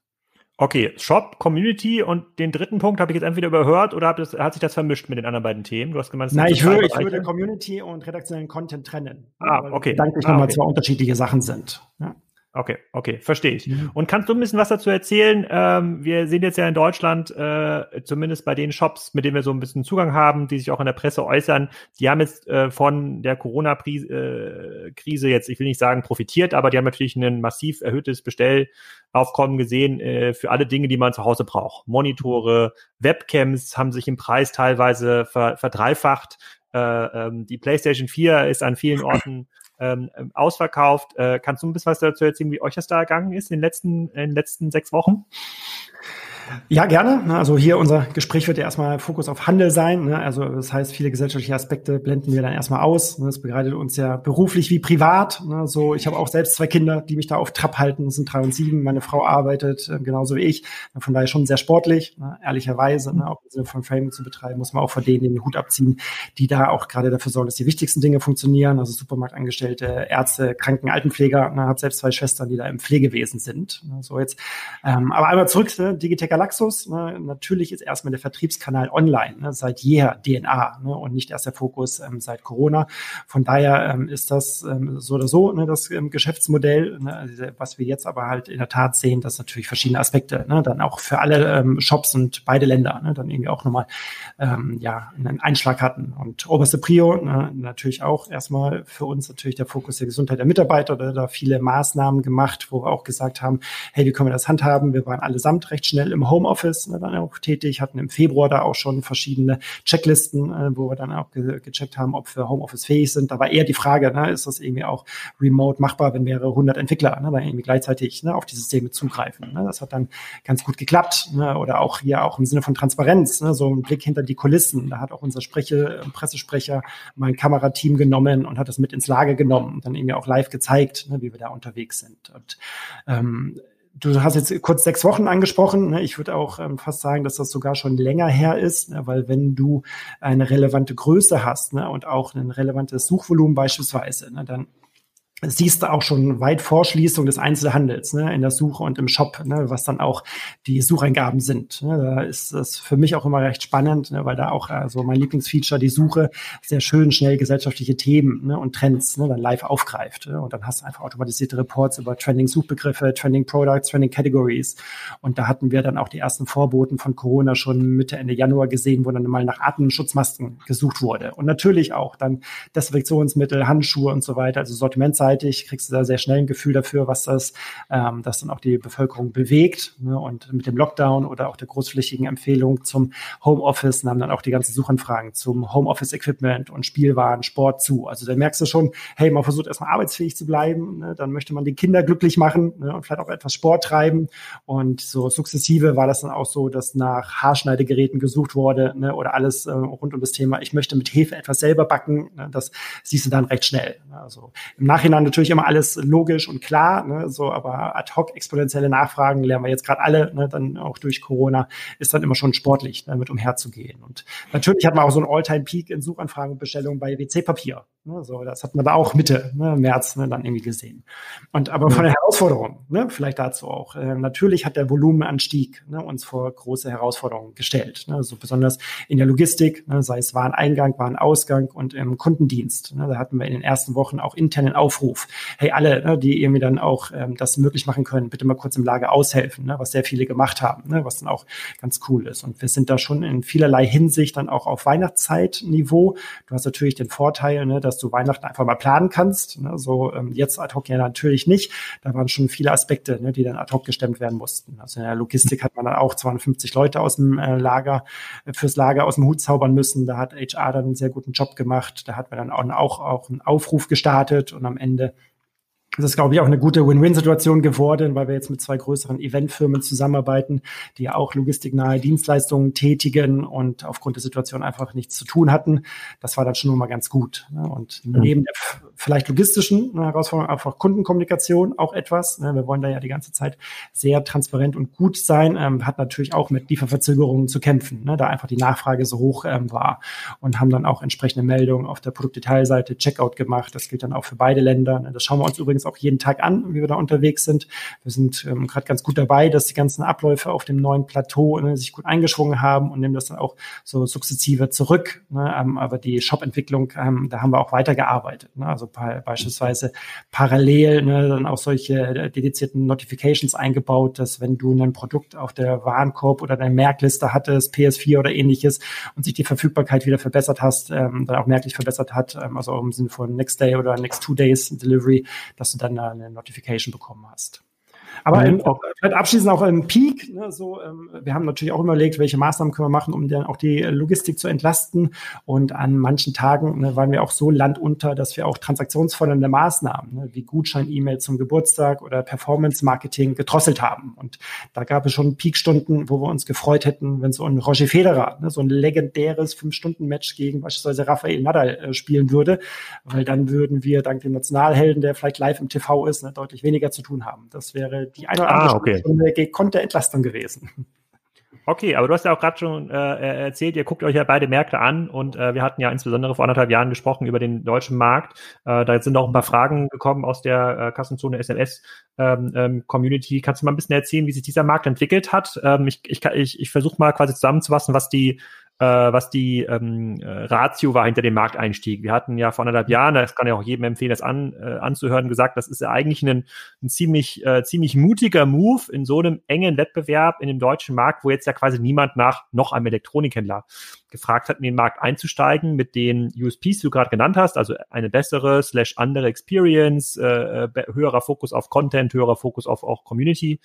Okay, Shop, Community und den dritten Punkt habe ich jetzt entweder überhört oder das, hat sich das vermischt mit den anderen beiden Themen? Du hast gemeint, Nein, ich würde, ich würde Community und redaktionellen Content trennen. Ah, okay. Danke, ah, nochmal okay. zwei unterschiedliche Sachen sind. Ja. Okay, okay, verstehe ich. Mhm. Und kannst du ein bisschen was dazu erzählen? Ähm, wir sehen jetzt ja in Deutschland, äh, zumindest bei den Shops, mit denen wir so ein bisschen Zugang haben, die sich auch in der Presse äußern, die haben jetzt äh, von der Corona-Krise äh, jetzt, ich will nicht sagen profitiert, aber die haben natürlich ein massiv erhöhtes Bestellaufkommen gesehen äh, für alle Dinge, die man zu Hause braucht. Monitore, Webcams haben sich im Preis teilweise ver verdreifacht Äh, ähm, die PlayStation 4 ist an vielen Orten ähm, ausverkauft. Äh, kannst du ein bisschen was dazu erzählen, wie euch das da ergangen ist in den letzten, in den letzten sechs Wochen? Ja, gerne. Also hier unser Gespräch wird ja erstmal Fokus auf Handel sein. Ne? Also das heißt, viele gesellschaftliche Aspekte blenden wir dann erstmal aus. Ne? Das begleitet uns ja beruflich wie privat. Ne? So, ich habe auch selbst zwei Kinder, die mich da auf Trab halten. Das sind drei und sieben. Meine Frau arbeitet äh, genauso wie ich. Von daher schon sehr sportlich, ehrlicherweise. Auch im Sinne von Framing zu betreiben, muss man auch vor denen den Hut abziehen, die da auch gerade dafür sorgen, dass die wichtigsten Dinge funktionieren. Also Supermarktangestellte, Ärzte, Kranken, Altenpfleger. Ich habe selbst zwei Schwestern, die da im Pflegewesen sind. So jetzt. Ähm, aber einmal zurück? Digitech Galaxus, ne, natürlich ist erstmal der Vertriebskanal online, ne, seit jeher DNA ne, und nicht erst der Fokus ähm, seit Corona. Von daher ähm, ist das ähm, so oder so ne, das ähm, Geschäftsmodell, ne, also, was wir jetzt aber halt in der Tat sehen, dass natürlich verschiedene Aspekte, ne, dann auch für alle ähm, Shops und beide Länder dann irgendwie auch nochmal ähm, ja, einen Einschlag hatten. Und oberste Prio natürlich auch erstmal für uns natürlich der Fokus der Gesundheit der Mitarbeiter oder da viele Maßnahmen gemacht, wo wir auch gesagt haben, hey, wie können wir das handhaben? Wir waren allesamt recht schnell im Homeoffice ne, dann auch tätig, hatten im Februar da auch schon verschiedene Checklisten, äh, wo wir dann auch ge gecheckt haben, ob wir Homeoffice fähig sind. Da war eher die Frage, ne, ist das irgendwie auch remote machbar, wenn mehrere hundert Entwickler ne, dann irgendwie gleichzeitig ne, auf die Systeme zugreifen. Ne? Das hat dann ganz gut geklappt. Ne? Oder auch hier auch im Sinne von Transparenz, ne? so ein Blick hinter die Kulissen. Da hat auch unser Spreche, äh, Pressesprecher mein Kamerateam genommen und hat das mit ins Lager genommen und dann irgendwie auch live gezeigt, ne, wie wir da unterwegs sind. Und ähm, Du hast jetzt kurz sechs Wochen angesprochen. Ne? Ich würde auch ähm, fast sagen, dass das sogar schon länger her ist, ne? weil wenn du eine relevante Größe hast ne? und auch ein relevantes Suchvolumen beispielsweise, dann siehst du auch schon weit vor Schließung des Einzelhandels ne, in der Suche und im Shop, ne, was dann auch die Sucheingaben sind. Ne. Da ist das für mich auch immer recht spannend, ne, weil da auch also mein Lieblingsfeature, die Suche, sehr schön schnell gesellschaftliche Themen ne, und Trends ne, dann live aufgreift. Ne, und dann hast du einfach automatisierte Reports über Trending-Suchbegriffe, Trending Products, Trending Categories. Und da hatten wir dann auch die ersten Vorboten von Corona schon Mitte, Ende Januar gesehen, wo dann mal nach Atemschutzmasken gesucht wurde. Und natürlich auch dann Desinfektionsmittel, Handschuhe und so weiter, also Sortimentzeit gleichzeitig kriegst du da sehr schnell ein Gefühl dafür, was das, ähm, das dann auch die Bevölkerung bewegt. Ne? Und mit dem Lockdown oder auch der großflächigen Empfehlung zum Homeoffice nahmen dann auch die ganzen Suchanfragen zum Homeoffice-Equipment und Spielwaren, Sport zu. Also da merkst du schon, hey, man versucht erstmal arbeitsfähig zu bleiben, ne? dann möchte man die Kinder glücklich machen ne? und vielleicht auch etwas Sport treiben. Und so sukzessive war das dann auch so, dass nach Haarschneidegeräten gesucht wurde ne? oder alles äh, rund um das Thema, ich möchte mit Hefe etwas selber backen. Ne? Das siehst du dann recht schnell. Also im Nachhinein natürlich immer alles logisch und klar, ne, so, aber ad hoc exponentielle Nachfragen lernen wir jetzt gerade alle, ne, dann auch durch Corona, ist dann immer schon sportlich, damit ne, umherzugehen. Und natürlich hat man auch so einen All-Time-Peak in Suchanfragen und Bestellungen bei WC-Papier. Ne, so, das hat man da auch Mitte ne, März ne, dann irgendwie gesehen. Und aber von der Herausforderung, ne, vielleicht dazu auch. Äh, natürlich hat der Volumenanstieg ne, uns vor große Herausforderungen gestellt. Ne, so besonders in der Logistik, ne, sei es Wareneingang, Warenausgang und im Kundendienst. Ne, da hatten wir in den ersten Wochen auch internen Aufruf. Hey, alle, ne, die irgendwie dann auch ähm, das möglich machen können, bitte mal kurz im Lager aushelfen, ne, was sehr viele gemacht haben, ne, was dann auch ganz cool ist. Und wir sind da schon in vielerlei Hinsicht dann auch auf Weihnachtszeitniveau. Du hast natürlich den Vorteil, ne, dass dass du Weihnachten einfach mal planen kannst. Ne? So ähm, jetzt ad hoc ja natürlich nicht. Da waren schon viele Aspekte, ne, die dann ad hoc gestemmt werden mussten. Also in der Logistik hat man dann auch 250 Leute aus dem äh, Lager äh, fürs Lager aus dem Hut zaubern müssen. Da hat HR dann einen sehr guten Job gemacht. Da hat man dann auch, auch, auch einen Aufruf gestartet und am Ende das ist, glaube ich, auch eine gute Win-Win-Situation geworden, weil wir jetzt mit zwei größeren Eventfirmen zusammenarbeiten, die ja auch logistiknahe Dienstleistungen tätigen und aufgrund der Situation einfach nichts zu tun hatten. Das war dann schon mal ganz gut. Ne? Und neben der vielleicht logistischen Herausforderung einfach Kundenkommunikation auch etwas. Ne? Wir wollen da ja die ganze Zeit sehr transparent und gut sein, ähm, hat natürlich auch mit Lieferverzögerungen zu kämpfen, ne? da einfach die Nachfrage so hoch ähm, war und haben dann auch entsprechende Meldungen auf der Produktdetailseite Checkout gemacht. Das gilt dann auch für beide Länder. Das schauen wir uns übrigens übrigens auch jeden Tag an, wie wir da unterwegs sind. Wir sind ähm, gerade ganz gut dabei, dass die ganzen Abläufe auf dem neuen Plateau ne, sich gut eingeschwungen haben und nehmen das dann auch so sukzessive zurück. Ne? Ähm, aber die Shop-Entwicklung, ähm, da haben wir auch weitergearbeitet. Ne? Also beispielsweise parallel ne, dann auch solche äh, dedizierten Notifications eingebaut, dass wenn du ein Produkt auf der Warenkorb oder deiner Merkliste hattest, PS4 oder ähnliches, und sich die Verfügbarkeit wieder verbessert hast, ähm, dann auch merklich verbessert hat, ähm, also im Sinne von Next Day oder Next Two Days Delivery, dass du dann eine Notification bekommen hast. Aber im, vielleicht abschließend auch im Peak. Ne, so, ähm, wir haben natürlich auch überlegt, welche Maßnahmen können wir machen, um dann auch die Logistik zu entlasten. Und an manchen Tagen ne, waren wir auch so landunter, dass wir auch transaktionsfördernde Maßnahmen ne, wie Gutschein-E-Mail zum Geburtstag oder Performance-Marketing gedrosselt haben. Und da gab es schon Peakstunden, wo wir uns gefreut hätten, wenn so ein Roger Federer, ne, so ein legendäres Fünf-Stunden-Match gegen beispielsweise Rafael Nadal äh, spielen würde, weil dann würden wir dank dem Nationalhelden, der vielleicht live im TV ist, ne, deutlich weniger zu tun haben. Das wäre die eine oder andere ah, okay. Stunde gekonnte Entlastung gewesen. Okay, aber du hast ja auch gerade schon äh, erzählt, ihr guckt euch ja beide Märkte an und äh, wir hatten ja insbesondere vor anderthalb Jahren gesprochen über den deutschen Markt. Äh, da sind auch ein paar Fragen gekommen aus der äh, Kassenzone SMS ähm, ähm, Community. Kannst du mal ein bisschen erzählen, wie sich dieser Markt entwickelt hat? Ähm, ich ich, ich, ich versuche mal quasi zusammenzufassen, was die äh, was die ähm, äh, Ratio war hinter dem Markteinstieg. Wir hatten ja vor anderthalb Jahren, das kann ja auch jedem empfehlen, das an, äh, anzuhören, gesagt, das ist ja eigentlich ein, ein ziemlich, äh, ziemlich mutiger Move in so einem engen Wettbewerb in dem deutschen Markt, wo jetzt ja quasi niemand nach noch einem Elektronikhändler gefragt hat, in den Markt einzusteigen mit den USPs, die du gerade genannt hast, also eine bessere slash andere Experience, äh, äh höherer Fokus auf Content, höherer Fokus auf auch Community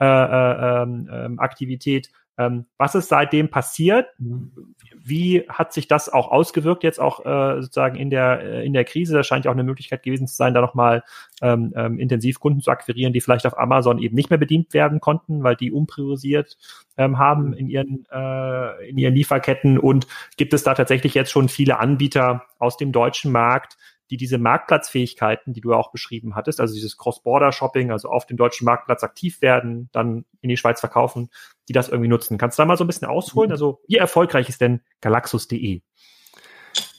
äh, äh, äh, Aktivität ähm, was ist seitdem passiert? Wie hat sich das auch ausgewirkt jetzt auch äh, sozusagen in der äh, in der Krise? Das scheint ja auch eine Möglichkeit gewesen zu sein, da nochmal ähm, ähm, intensiv Kunden zu akquirieren, die vielleicht auf Amazon eben nicht mehr bedient werden konnten, weil die umpriorisiert ähm, haben in ihren äh, in ihren Lieferketten. Und gibt es da tatsächlich jetzt schon viele Anbieter aus dem deutschen Markt, die diese Marktplatzfähigkeiten, die du auch beschrieben hattest, also dieses Cross-Border-Shopping, also auf dem deutschen Marktplatz aktiv werden, dann in die Schweiz verkaufen, die das irgendwie nutzen. Kannst du da mal so ein bisschen ausholen? Mhm. Also wie erfolgreich ist denn Galaxus.de?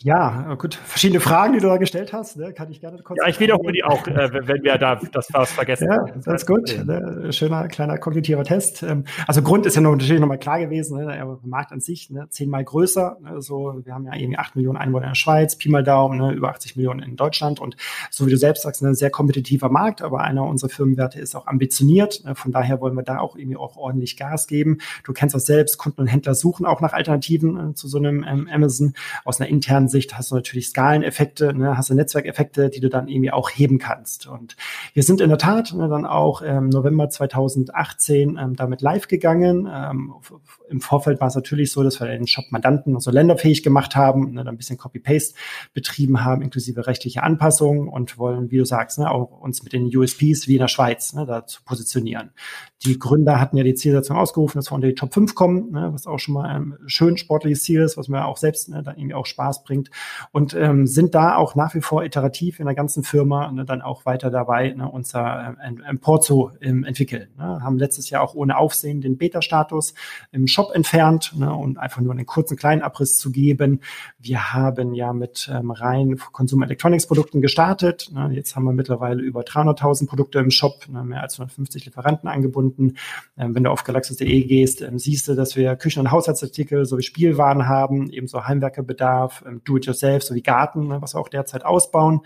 Ja, gut, verschiedene Fragen, die du da gestellt hast, ne? kann ich gerne kurz. Ja, ich wiederhole die auch, äh, wenn wir da das was vergessen. Ja, das ist gut. Ne? Schöner kleiner kognitiver Test. Ähm, also Grund ist ja noch, natürlich nochmal klar gewesen, ne? der Markt an sich ne? zehnmal größer. Ne? So, wir haben ja irgendwie acht Millionen Einwohner in der Schweiz, Pi mal Daumen, ne? über 80 Millionen in Deutschland und so wie du selbst sagst, ne, ein sehr kompetitiver Markt, aber einer unserer Firmenwerte ist auch ambitioniert. Ne? Von daher wollen wir da auch irgendwie auch ordentlich Gas geben. Du kennst das selbst, Kunden und Händler suchen auch nach Alternativen äh, zu so einem ähm, Amazon aus einer internen Sicht hast du natürlich Skaleneffekte, ne, hast du Netzwerkeffekte, die du dann irgendwie auch heben kannst. Und wir sind in der Tat ne, dann auch im November 2018 ähm, damit live gegangen. Ähm, Im Vorfeld war es natürlich so, dass wir den Shop-Mandanten also länderfähig gemacht haben, ne, dann ein bisschen Copy-Paste betrieben haben, inklusive rechtliche Anpassungen und wollen, wie du sagst, ne, auch uns mit den USPs wie in der Schweiz ne, da zu positionieren. Die Gründer hatten ja die Zielsetzung ausgerufen, dass wir unter die Top 5 kommen, ne, was auch schon mal ein schön sportliches Ziel ist, was mir auch selbst ne, dann irgendwie auch Spaß bringt und ähm, sind da auch nach wie vor iterativ in der ganzen Firma ne, dann auch weiter dabei, ne, unser ähm, Emport zu ähm, entwickeln. Ne. Haben letztes Jahr auch ohne Aufsehen den Beta-Status im Shop entfernt ne, und einfach nur einen kurzen kleinen Abriss zu geben. Wir haben ja mit ähm, rein Consumer Electronics Produkten gestartet. Ne. Jetzt haben wir mittlerweile über 300.000 Produkte im Shop, ne, mehr als 150 Lieferanten angebunden. Ähm, wenn du auf galaxus.de gehst, ähm, siehst du, dass wir Küchen- und Haushaltsartikel sowie Spielwaren haben, ebenso Heimwerkerbedarf, ähm, Do-it-yourself selbst, so wie Garten, ne, was wir auch derzeit ausbauen.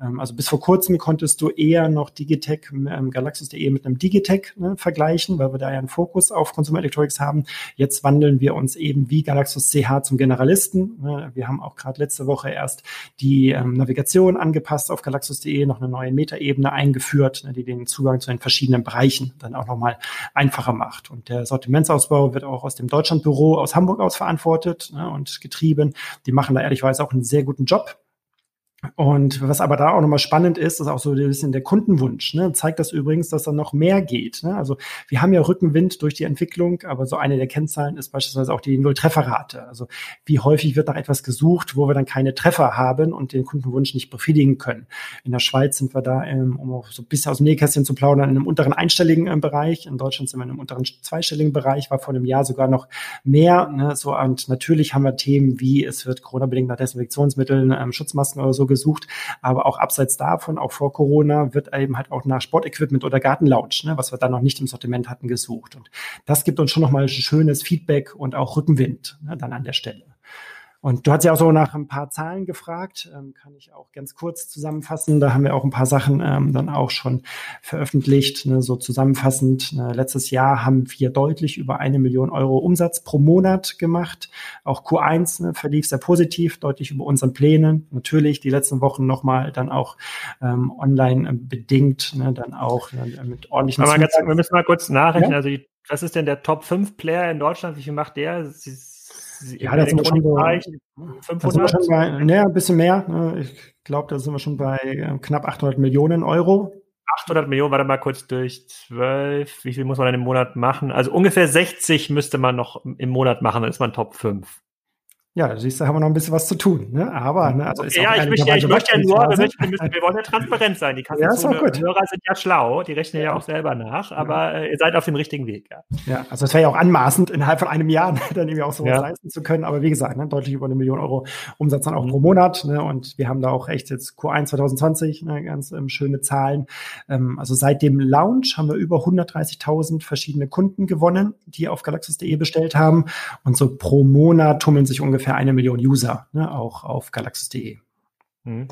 Ähm, also bis vor kurzem konntest du eher noch Digitech, ähm, Galaxus.de mit einem Digitech ne, vergleichen, weil wir da ja einen Fokus auf Consumer Electronics haben. Jetzt wandeln wir uns eben wie Galaxus CH zum Generalisten. Ne. Wir haben auch gerade letzte Woche erst die ähm, Navigation angepasst auf Galaxus.de, noch eine neue Metaebene eingeführt, ne, die den Zugang zu den verschiedenen Bereichen dann auch nochmal einfacher macht. Und der Sortimentsausbau wird auch aus dem Deutschlandbüro aus Hamburg aus verantwortet und getrieben. Die machen da ehrlichweise auch einen sehr guten Job. Und was aber da auch nochmal spannend ist, ist auch so ein bisschen der Kundenwunsch. Ne? Zeigt das übrigens, dass da noch mehr geht. Ne? Also wir haben ja Rückenwind durch die Entwicklung, aber so eine der Kennzahlen ist beispielsweise auch die Null-Trefferrate. Also wie häufig wird nach etwas gesucht, wo wir dann keine Treffer haben und den Kundenwunsch nicht befriedigen können. In der Schweiz sind wir da, ähm, um auch so ein bisschen aus dem Nähkästchen zu plaudern, in einem unteren einstelligen äh, Bereich. In Deutschland sind wir in einem unteren zweistelligen Bereich, war vor einem Jahr sogar noch mehr. Ne? So, und natürlich haben wir Themen wie, es wird Corona-bedingt nach Desinfektionsmitteln, ähm, Schutzmasken oder so gesucht. Aber auch abseits davon, auch vor Corona, wird eben halt auch nach Sportequipment oder Gartenlounge, ne, was wir da noch nicht im Sortiment hatten, gesucht. Und das gibt uns schon nochmal schönes Feedback und auch Rückenwind ne, dann an der Stelle. Und du hast ja auch so nach ein paar Zahlen gefragt, ähm, kann ich auch ganz kurz zusammenfassen. Da haben wir auch ein paar Sachen ähm, dann auch schon veröffentlicht. Ne, so zusammenfassend, ne, letztes Jahr haben wir deutlich über eine Million Euro Umsatz pro Monat gemacht. Auch Q1 ne, verlief sehr positiv, deutlich über unseren Plänen. Natürlich die letzten Wochen nochmal dann auch ähm, online bedingt, ne, dann auch ne, mit ordentlichen Aber ganz, Wir müssen mal kurz nachrechnen. Ja? Also die, was ist denn der Top 5 Player in Deutschland? Wie viel macht der? Sie, ja, da sind wir schon bei 500. Schon bei, ne, ein bisschen mehr. Ne? Ich glaube, da sind wir schon bei äh, knapp 800 Millionen Euro. 800 Millionen, warte mal kurz durch 12. Wie viel muss man dann im Monat machen? Also ungefähr 60 müsste man noch im Monat machen, dann ist man Top 5. Ja, siehst du, haben wir noch ein bisschen was zu tun. Ne? Aber, ne, also ist ja, ich möchte, ja, ich möchte ja nur, wir, möchten, müssen, wir wollen ja transparent sein. Die ja, Hörer sind ja schlau, die rechnen ja auch selber nach, aber äh, ihr seid auf dem richtigen Weg. Ja, ja also es wäre ja auch anmaßend, innerhalb von einem Jahr dann irgendwie auch sowas ja. leisten zu können. Aber wie gesagt, ne, deutlich über eine Million Euro Umsatz dann auch mhm. pro Monat. Ne? Und wir haben da auch echt jetzt Q1 2020 ne, ganz ähm, schöne Zahlen. Ähm, also seit dem Launch haben wir über 130.000 verschiedene Kunden gewonnen, die auf galaxus.de bestellt haben. Und so pro Monat tummeln sich ungefähr ungefähr eine Million User, ne, auch auf galaxis.de. Mhm.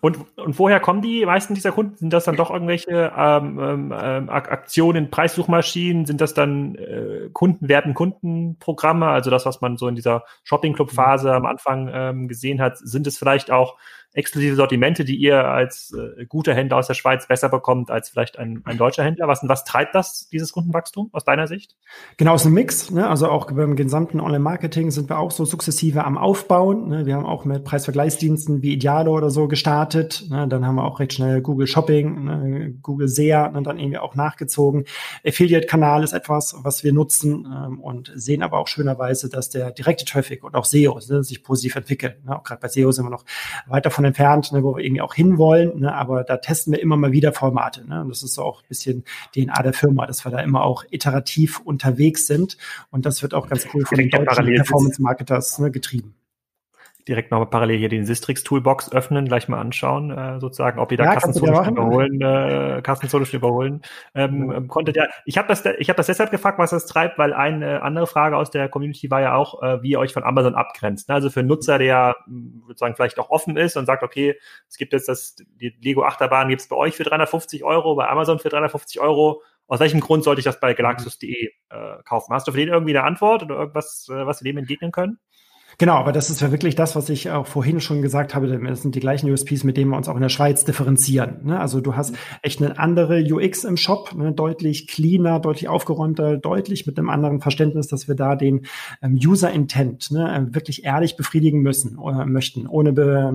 Und, und woher kommen die meisten dieser Kunden? Sind das dann doch irgendwelche ähm, ähm, Aktionen, Preissuchmaschinen? Sind das dann äh, Kundenwerten, Kundenprogramme? Also das, was man so in dieser Shopping-Club-Phase am Anfang ähm, gesehen hat. Sind es vielleicht auch exklusive Sortimente, die ihr als äh, guter Händler aus der Schweiz besser bekommt als vielleicht ein, ein deutscher Händler? Was, was treibt das, dieses Kundenwachstum aus deiner Sicht? Genau, es ist ein Mix. Ne? Also auch beim gesamten Online-Marketing sind wir auch so sukzessive am Aufbauen. Ne? Wir haben auch mit Preisvergleichsdiensten wie Idealo oder so gestartet. Ne? Dann haben wir auch recht schnell Google Shopping, ne? Google SEA ne? dann irgendwie auch nachgezogen. Affiliate-Kanal ist etwas, was wir nutzen ähm, und sehen aber auch schönerweise, dass der direkte Traffic und auch SEO ne, sich positiv entwickeln. Ne? Auch gerade bei SEO sind wir noch weiter von davon entfernt, ne, wo wir irgendwie auch hinwollen, ne, aber da testen wir immer mal wieder Formate. Ne, und das ist auch ein bisschen DNA der Firma, dass wir da immer auch iterativ unterwegs sind und das wird auch ganz cool von den deutschen Performance-Marketers ne, getrieben direkt nochmal parallel hier den Sistrix Toolbox öffnen, gleich mal anschauen, äh, sozusagen, ob ihr da ja, Kassenzone überholen, äh, Kassenzone schon überholen ähm, mhm. konntet. Ja, ich habe das, ich habe das deshalb gefragt, was das treibt, weil eine andere Frage aus der Community war ja auch, äh, wie ihr euch von Amazon abgrenzt. Also für einen Nutzer, der sozusagen vielleicht auch offen ist und sagt, okay, es gibt jetzt das, die Lego Achterbahn gibt's bei euch für 350 Euro, bei Amazon für 350 Euro. Aus welchem Grund sollte ich das bei galaxus.de äh, kaufen? Hast du für den irgendwie eine Antwort oder irgendwas, äh, was wir dem entgegnen können? Genau, aber das ist ja wirklich das, was ich auch vorhin schon gesagt habe. Das sind die gleichen USPs, mit denen wir uns auch in der Schweiz differenzieren. Ne? Also du hast echt eine andere UX im Shop, ne? deutlich cleaner, deutlich aufgeräumter, deutlich mit einem anderen Verständnis, dass wir da den ähm, User Intent ne, wirklich ehrlich befriedigen müssen äh, möchten, ohne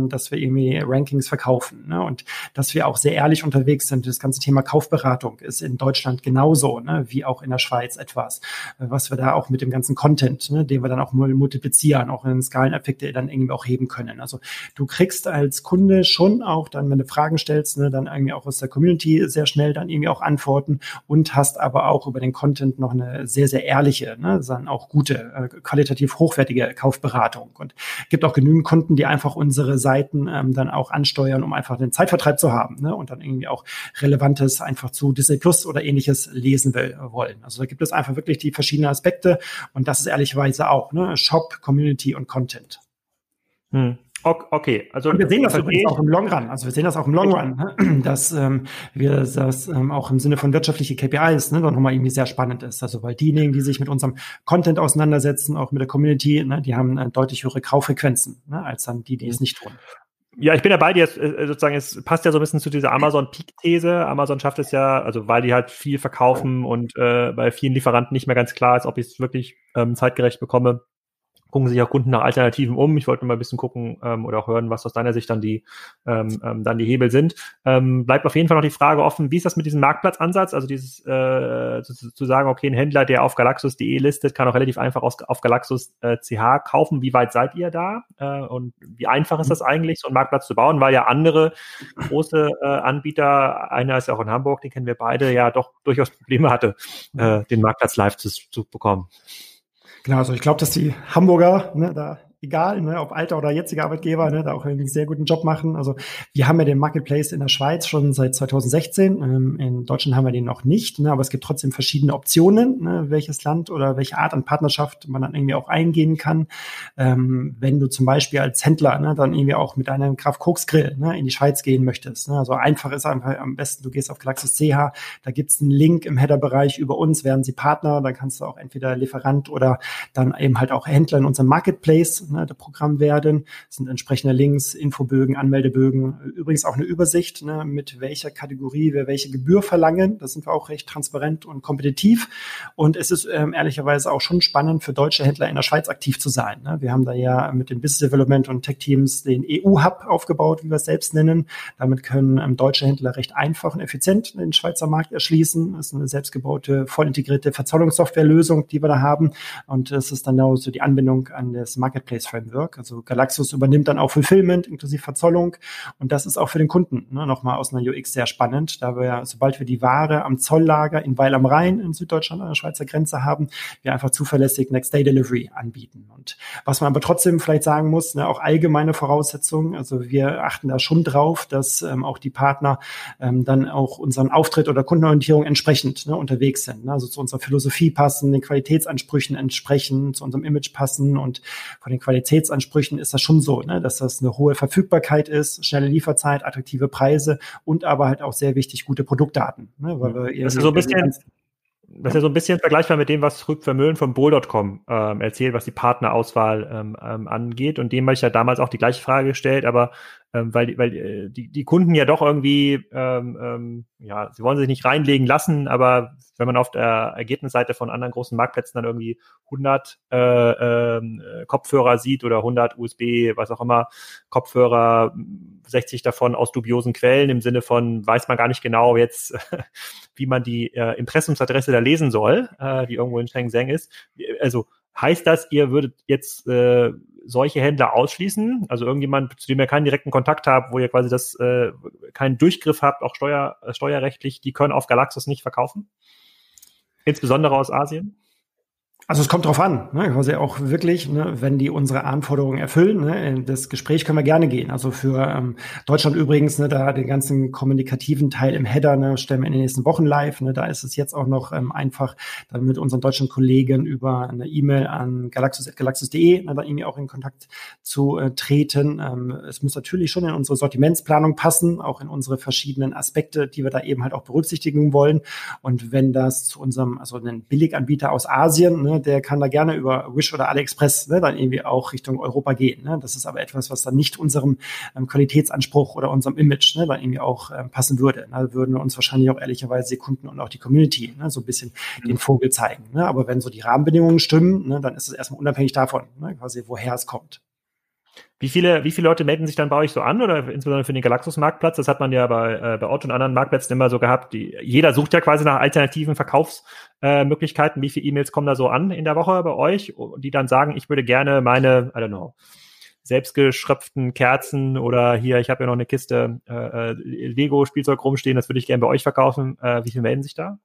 dass wir irgendwie Rankings verkaufen. Und dass wir auch sehr ehrlich unterwegs sind. Das ganze Thema Kaufberatung ist in Deutschland genauso, wie auch in der Schweiz etwas, äh, was wir da auch mit dem ganzen Content, den wir dann auch multiplizieren, auch einen Skaleneffekte dann irgendwie auch heben können. Also du kriegst als Kunde schon auch dann, wenn du Fragen stellst, ne, dann irgendwie auch aus der Community sehr schnell dann irgendwie auch Antworten und hast aber auch über den Content noch eine sehr, sehr ehrliche, ne, dann auch gute, äh, qualitativ hochwertige Kaufberatung. Und gibt auch genügend Kunden, die einfach unsere Seiten ähm, dann auch ansteuern, um einfach den Zeitvertreib zu haben ne, und dann irgendwie auch Relevantes einfach zu Disney Plus oder ähnliches lesen will, wollen. Also da gibt es einfach wirklich die verschiedenen Aspekte und das ist ehrlicherweise auch ne, Shop, Community und Content. Hm. Okay, also und wir sehen das übrigens auch im Long Run. Also wir sehen das auch im Long Run, ne? dass ähm, wir das ähm, auch im Sinne von wirtschaftliche KPIs ne, dann nochmal irgendwie sehr spannend ist. Also weil diejenigen, die sich mit unserem Content auseinandersetzen, auch mit der Community, ne, die haben äh, deutlich höhere Kauffrequenzen ne, als dann die, die es nicht tun. Ja, ich bin dabei, die jetzt äh, sozusagen, es passt ja so ein bisschen zu dieser Amazon-Peak-These. Amazon schafft es ja, also weil die halt viel verkaufen und äh, bei vielen Lieferanten nicht mehr ganz klar ist, ob ich es wirklich ähm, zeitgerecht bekomme, gucken sich auch Kunden nach Alternativen um. Ich wollte mal ein bisschen gucken ähm, oder auch hören, was aus deiner Sicht dann die ähm, ähm, dann die Hebel sind. Ähm, bleibt auf jeden Fall noch die Frage offen, wie ist das mit diesem Marktplatzansatz? Also dieses äh, zu, sagen, okay, ein Händler, der auf galaxus.de listet, kann auch relativ einfach aus, auf galaxus.ch äh, kaufen. Wie weit seid ihr da? Äh, und wie einfach ist das eigentlich, so einen Marktplatz zu bauen? Weil ja andere große äh, Anbieter, einer ist ja auch in Hamburg, den kennen wir beide, ja doch durchaus Probleme hatte, äh, den Marktplatz live zu, zu bekommen. Genau, also ich glaube, dass die Hamburger ne, da egal, ne, ob alter oder jetziger Arbeitgeber, ne, da auch einen sehr guten Job machen. Also wir haben ja den Marketplace in der Schweiz schon seit 2016. Ähm, in Deutschland haben wir den noch nicht, ne, aber es gibt trotzdem verschiedene Optionen, ne, welches Land oder welche Art an Partnerschaft man dann irgendwie auch eingehen kann. Ähm, wenn du zum Beispiel als Händler ne, dann irgendwie auch mit einem Kraft Koks Grill ne, in die Schweiz gehen möchtest. Ne, also einfach ist einfach am besten, du gehst auf Galaxis CH, da gibt's einen Link im Header-Bereich über uns, werden sie Partner, dann kannst du auch entweder Lieferant oder dann eben halt auch Händler in unserem Marketplace ne, Programm werden. Das sind entsprechende Links, Infobögen, Anmeldebögen. Übrigens auch eine Übersicht, ne, mit welcher Kategorie wir welche Gebühr verlangen. Da sind wir auch recht transparent und kompetitiv. Und es ist ähm, ehrlicherweise auch schon spannend für deutsche Händler in der Schweiz aktiv zu sein. Ne? Wir haben da ja mit den Business Development und Tech Teams den EU-Hub aufgebaut, wie wir es selbst nennen. Damit können ähm, deutsche Händler recht einfach und effizient den Schweizer Markt erschließen. Das ist eine selbstgebaute, voll integrierte Verzahlungssoftwarelösung, die wir da haben. Und es ist dann auch so die Anbindung an das Marketplace Framework. Also Galaxus übernimmt dann auch Fulfillment inklusive Verzollung. Und das ist auch für den Kunden ne, nochmal aus einer UX sehr spannend, da wir, sobald wir die Ware am Zolllager in Weil am Rhein in Süddeutschland an der Schweizer Grenze haben, wir einfach zuverlässig Next Day Delivery anbieten. Und was man aber trotzdem vielleicht sagen muss, ne, auch allgemeine Voraussetzungen. Also wir achten da schon drauf, dass ähm, auch die Partner ähm, dann auch unseren Auftritt oder Kundenorientierung entsprechend ne, unterwegs sind. Ne? Also zu unserer Philosophie passen, den Qualitätsansprüchen entsprechen, zu unserem Image passen und von den Qualitätsansprüchen ist das schon so, ne, dass das eine hohe Verfügbarkeit ist, schnelle Lieferzeit, attraktive Preise und aber halt auch sehr wichtig gute Produktdaten. Ne, weil wir das ist so ein bisschen das ist ja so ein bisschen vergleichbar mit dem, was Rück Vermöhlen von Bull.com ähm, erzählt, was die Partnerauswahl ähm, ähm, angeht. Und dem habe ich ja damals auch die gleiche Frage gestellt, aber ähm, weil, weil äh, die, die Kunden ja doch irgendwie, ähm, ähm, ja, sie wollen sich nicht reinlegen lassen, aber wenn man auf der Ergebnisseite von anderen großen Marktplätzen dann irgendwie 100 äh, ähm, äh, Kopfhörer sieht oder 100 USB, was auch immer, Kopfhörer, 60 davon aus dubiosen Quellen im Sinne von, weiß man gar nicht genau jetzt, wie man die äh, Impressumsadresse da lesen soll, äh, die irgendwo in Shenzhen ist. Also heißt das, ihr würdet jetzt äh, solche Händler ausschließen? Also irgendjemand, zu dem ihr keinen direkten Kontakt habt, wo ihr quasi das äh, keinen Durchgriff habt, auch steuer, äh, steuerrechtlich, die können auf Galaxus nicht verkaufen? Insbesondere aus Asien? Also es kommt drauf an, ne? quasi auch wirklich, ne, wenn die unsere Anforderungen erfüllen. Ne, in das Gespräch können wir gerne gehen. Also für ähm, Deutschland übrigens, ne, da den ganzen kommunikativen Teil im Header ne, stellen wir in den nächsten Wochen live. Ne, da ist es jetzt auch noch ähm, einfach, dann mit unseren deutschen Kollegen über eine E-Mail an galaxus.galaxus.de ne, da irgendwie auch in Kontakt zu äh, treten. Ähm, es muss natürlich schon in unsere Sortimentsplanung passen, auch in unsere verschiedenen Aspekte, die wir da eben halt auch berücksichtigen wollen. Und wenn das zu unserem, also einen Billiganbieter aus Asien, ne, der kann da gerne über Wish oder AliExpress ne, dann irgendwie auch Richtung Europa gehen. Ne? Das ist aber etwas, was dann nicht unserem ähm, Qualitätsanspruch oder unserem Image ne, dann irgendwie auch ähm, passen würde. Ne? Da würden wir uns wahrscheinlich auch ehrlicherweise die Kunden und auch die Community ne, so ein bisschen mhm. den Vogel zeigen. Ne? Aber wenn so die Rahmenbedingungen stimmen, ne, dann ist es erstmal unabhängig davon, ne, quasi woher es kommt. Wie viele, wie viele Leute melden sich dann bei euch so an oder insbesondere für den Galaxus-Marktplatz? Das hat man ja bei, äh, bei Otto und anderen Marktplätzen immer so gehabt. Die, jeder sucht ja quasi nach alternativen Verkaufsmöglichkeiten. Äh, wie viele E-Mails kommen da so an in der Woche bei euch, die dann sagen, ich würde gerne meine, I don't know, selbstgeschröpften Kerzen oder hier, ich habe ja noch eine Kiste äh, äh Lego-Spielzeug rumstehen, das würde ich gerne bei euch verkaufen. Äh, wie viele melden sich da?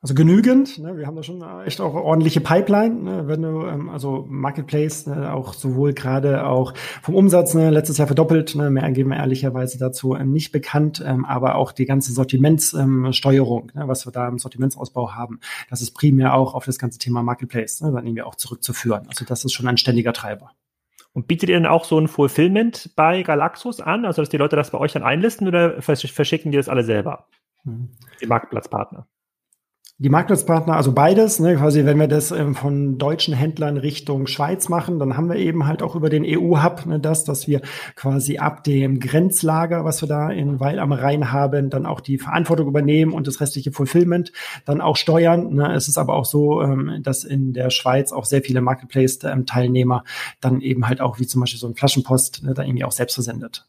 Also genügend. Ne? Wir haben da schon echt auch ordentliche Pipeline. Ne? Wenn du ähm, also Marketplace ne? auch sowohl gerade auch vom Umsatz ne? letztes Jahr verdoppelt. Ne? Mehr geben wir ehrlicherweise dazu ähm, nicht bekannt, ähm, aber auch die ganze Sortimentssteuerung, ähm, ne? was wir da im Sortimentsausbau haben, das ist primär auch auf das ganze Thema Marketplace ne? dann irgendwie auch zurückzuführen. Also das ist schon ein ständiger Treiber. Und bietet ihr denn auch so ein Fulfillment bei Galaxus an, also dass die Leute das bei euch dann einlisten oder verschicken die das alle selber? Hm. Die Marktplatzpartner. Die Marktplatzpartner, also beides, ne, quasi, wenn wir das ähm, von deutschen Händlern Richtung Schweiz machen, dann haben wir eben halt auch über den EU-Hub ne, das, dass wir quasi ab dem Grenzlager, was wir da in Weil am Rhein haben, dann auch die Verantwortung übernehmen und das restliche Fulfillment dann auch steuern. Ne. Es ist aber auch so, ähm, dass in der Schweiz auch sehr viele Marketplace-Teilnehmer dann eben halt auch, wie zum Beispiel so ein Flaschenpost, ne, da irgendwie auch selbst versendet.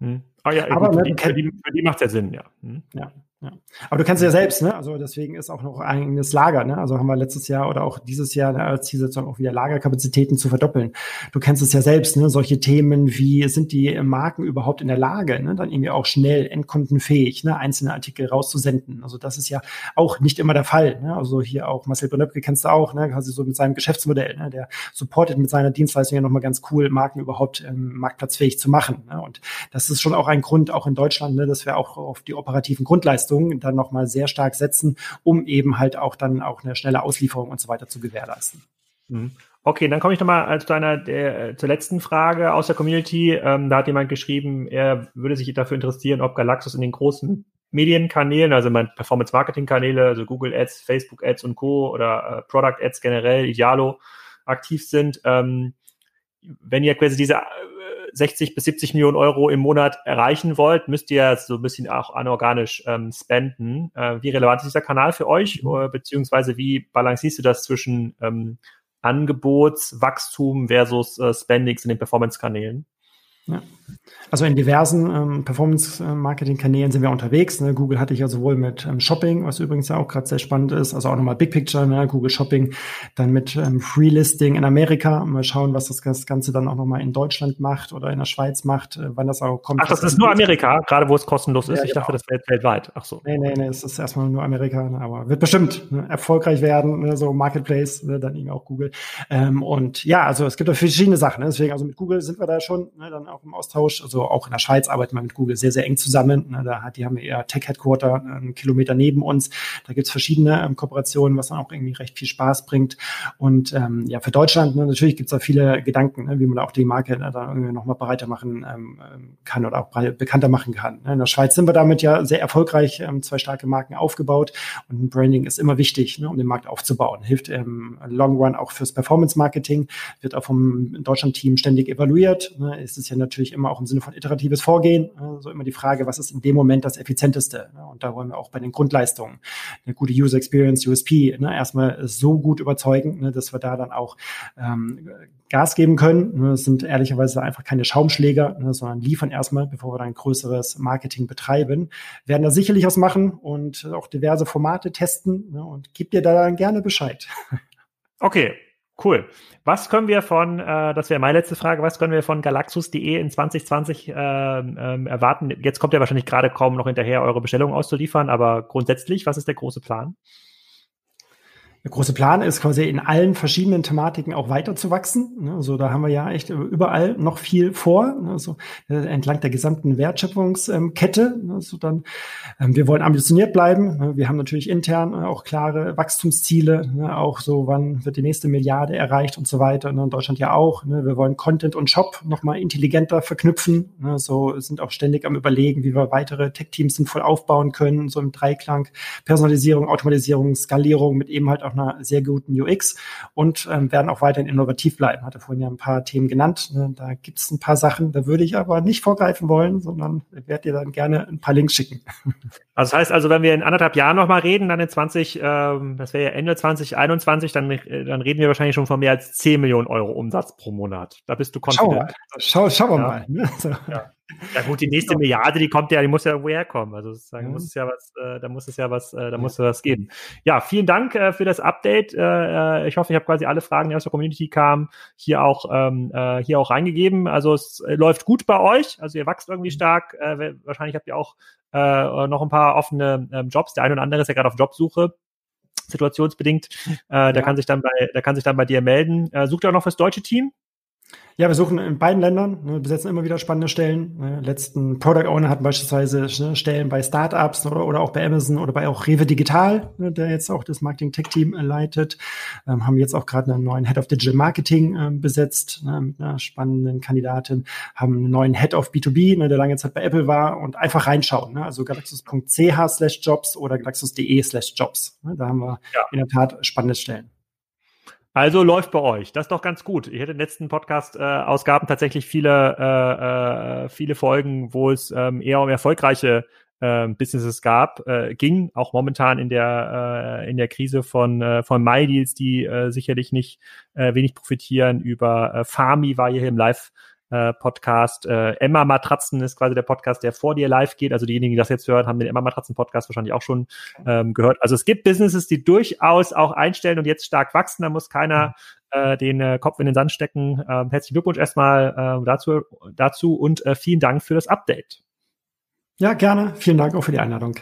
Hm. Ah ja, aber gut, für, die, für, die, die macht ja Sinn, ja. Hm. Ja. Ja. Aber du kennst ja selbst, ne? Also deswegen ist auch noch ein eigenes Lager, ne? Also haben wir letztes Jahr oder auch dieses Jahr als Zielsetzung auch wieder Lagerkapazitäten zu verdoppeln. Du kennst es ja selbst, ne? Solche Themen wie sind die Marken überhaupt in der Lage, ne? Dann irgendwie auch schnell endkundenfähig, ne? Einzelne Artikel rauszusenden. Also das ist ja auch nicht immer der Fall. Ne? Also hier auch Marcel Bonöpke kennst du auch, ne? Quasi so mit seinem Geschäftsmodell, ne? Der supportet mit seiner Dienstleistung ja nochmal ganz cool, Marken überhaupt ähm, marktplatzfähig zu machen. Ne? Und das ist schon auch ein Grund, auch in Deutschland, ne? dass wir auch auf die operativen Grundleistungen Leistung dann nochmal sehr stark setzen, um eben halt auch dann auch eine schnelle Auslieferung und so weiter zu gewährleisten. Mhm. Okay, dann komme ich nochmal zu deiner der, zur letzten Frage aus der Community. Ähm, da hat jemand geschrieben, er würde sich dafür interessieren, ob Galaxus in den großen Medienkanälen, also mein Performance-Marketing-Kanäle, also Google Ads, Facebook Ads und Co. oder äh, Product Ads generell, Idealo, aktiv sind. Ähm, wenn ihr quasi diese 60 bis 70 Millionen Euro im Monat erreichen wollt, müsst ihr so ein bisschen auch anorganisch ähm, spenden. Äh, wie relevant ist dieser Kanal für euch? Mhm. Oder, beziehungsweise wie balancierst du das zwischen ähm, Angebotswachstum versus äh, Spendings in den Performance-Kanälen? Ja. Also in diversen ähm, Performance-Marketing-Kanälen sind wir unterwegs. Ne? Google hatte ich ja sowohl mit ähm, Shopping, was übrigens ja auch gerade sehr spannend ist, also auch nochmal Big Picture, ne? Google Shopping, dann mit ähm, Free-Listing in Amerika. Mal schauen, was das, Ganze dann auch nochmal in Deutschland macht oder in der Schweiz macht, äh, wann das auch kommt. Ach, das, das ist nur Amerika, gerade wo es kostenlos ist. Ja, ich genau. dachte, das wäre weltweit. Ach so. Nee, nee, nee, es ist erstmal nur Amerika, ne? aber wird bestimmt ne? erfolgreich werden, ne? so Marketplace, ne? dann eben auch Google. Ähm, und ja, also es gibt auch verschiedene Sachen. Ne? Deswegen, also mit Google sind wir da schon ne? dann auch im Austausch. Also auch in der Schweiz arbeiten wir mit Google sehr, sehr eng zusammen. Ne, da hat, die haben eher Tech-Headquarter einen Kilometer neben uns. Da gibt's verschiedene ähm, Kooperationen, was dann auch irgendwie recht viel Spaß bringt. Und ähm, ja, für Deutschland, ne, natürlich gibt's da viele Gedanken, ne, wie man auch die Marke ne, da irgendwie nochmal breiter machen ähm, kann oder auch bekannter machen kann. Ne. In der Schweiz sind wir damit ja sehr erfolgreich, ähm, zwei starke Marken aufgebaut und Branding ist immer wichtig, ne, um den Markt aufzubauen. Hilft im Long Run auch fürs Performance-Marketing, wird auch vom Deutschland-Team ständig evaluiert. Ne. Ist es ja natürlich immer auch im Sinne von iteratives Vorgehen. So immer die Frage, was ist in dem Moment das effizienteste? Und da wollen wir auch bei den Grundleistungen eine gute User Experience, USP, ne, erstmal so gut überzeugen, ne, dass wir da dann auch ähm, Gas geben können. Das sind ehrlicherweise einfach keine Schaumschläger, sondern liefern erstmal, bevor wir dann größeres Marketing betreiben. Werden da sicherlich was machen und auch diverse Formate testen und gib dir da dann gerne Bescheid. Okay, Cool. Was können wir von, äh, das wäre meine letzte Frage, was können wir von galaxus.de in 2020 äh, äh, erwarten? Jetzt kommt ja wahrscheinlich gerade kaum noch hinterher, eure Bestellungen auszuliefern, aber grundsätzlich, was ist der große Plan? Der große Plan ist quasi in allen verschiedenen Thematiken auch weiter zu wachsen. Also da haben wir ja echt überall noch viel vor, also entlang der gesamten Wertschöpfungskette. Also dann, ähm, wir wollen ambitioniert bleiben. Wir haben natürlich intern auch klare Wachstumsziele, ne, auch so, wann wird die nächste Milliarde erreicht und so weiter. In Deutschland ja auch. Ne. Wir wollen Content und Shop nochmal intelligenter verknüpfen. So sind auch ständig am überlegen, wie wir weitere Tech-Teams sinnvoll aufbauen können, so im Dreiklang Personalisierung, Automatisierung, Skalierung mit eben halt auch einer sehr guten UX und ähm, werden auch weiterhin innovativ bleiben. Hatte vorhin ja ein paar Themen genannt. Ne? Da gibt es ein paar Sachen, da würde ich aber nicht vorgreifen wollen, sondern werde dir dann gerne ein paar Links schicken. Also das heißt also, wenn wir in anderthalb Jahren nochmal reden, dann in 20, ähm, das wäre ja Ende 2021, dann, dann reden wir wahrscheinlich schon von mehr als 10 Millionen Euro Umsatz pro Monat. Da bist du confident. Schau, schau, schauen wir ja. mal. Ne? So. Ja. Ja gut, die nächste Milliarde, die kommt ja, die muss ja irgendwo herkommen. Also sozusagen mhm. muss es ja was, äh, da muss es ja was, äh, da muss es was geben. Ja, vielen Dank äh, für das Update. Äh, äh ich hoffe, ich habe quasi alle Fragen, die aus der Community kamen, hier auch ähm, äh, hier auch reingegeben. Also es läuft gut bei euch. Also ihr wächst irgendwie mhm. stark. Wahrscheinlich habt ihr auch noch ein paar offene äh, Jobs. Der eine oder andere ist ja gerade auf Jobsuche situationsbedingt. Äh, der kann sich dann bei, der kann sich dann bei dir melden. Äh, sucht ihr auch noch fürs deutsche Team? Ja, wir suchen in beiden Ländern, ne, besetzen immer wieder spannende Stellen. Ne, letzten Product Owner hatten beispielsweise ne, Stellen bei Startups oder, oder auch bei Amazon oder bei auch Rewe Digital, ne, der jetzt auch das Marketing Tech Team äh, leitet. Ähm, haben jetzt auch gerade einen neuen Head of Digital Marketing äh, besetzt ne, mit einer spannenden Kandidatin. Haben einen neuen Head of B2B, ne, der lange Zeit bei Apple war und einfach reinschauen. Also galaxus.ch slash jobs oder galaxus.de slash jobs. Da haben wir ja. in der Tat spannende Stellen. Also läuft bei euch. Das ist doch ganz gut. Ich hätte in den letzten Podcast-Ausgaben äh, tatsächlich viele, äh, äh, viele Folgen, wo es ähm, eher um erfolgreiche äh, Businesses gab, äh, ging auch momentan in der äh, in der Krise von äh, von MyDeals, die äh, sicherlich nicht äh, wenig profitieren. Über äh, Farmi war hier im Live äh, Podcast. Äh, Emma Matratzen ist quasi der Podcast, der vor dir live geht. Also diejenigen, die das jetzt hören, haben den Emma Matratzen Podcast wahrscheinlich auch schon ähm, gehört. Also es gibt Businesses, die durchaus auch einstellen und jetzt stark wachsen. Da muss keiner äh, den äh, Kopf in den Sand stecken. Ähm, herzlichen Glückwunsch erstmal äh, dazu, dazu und äh, vielen Dank für das Update. Ja, gerne. Vielen Dank auch für die Einladung.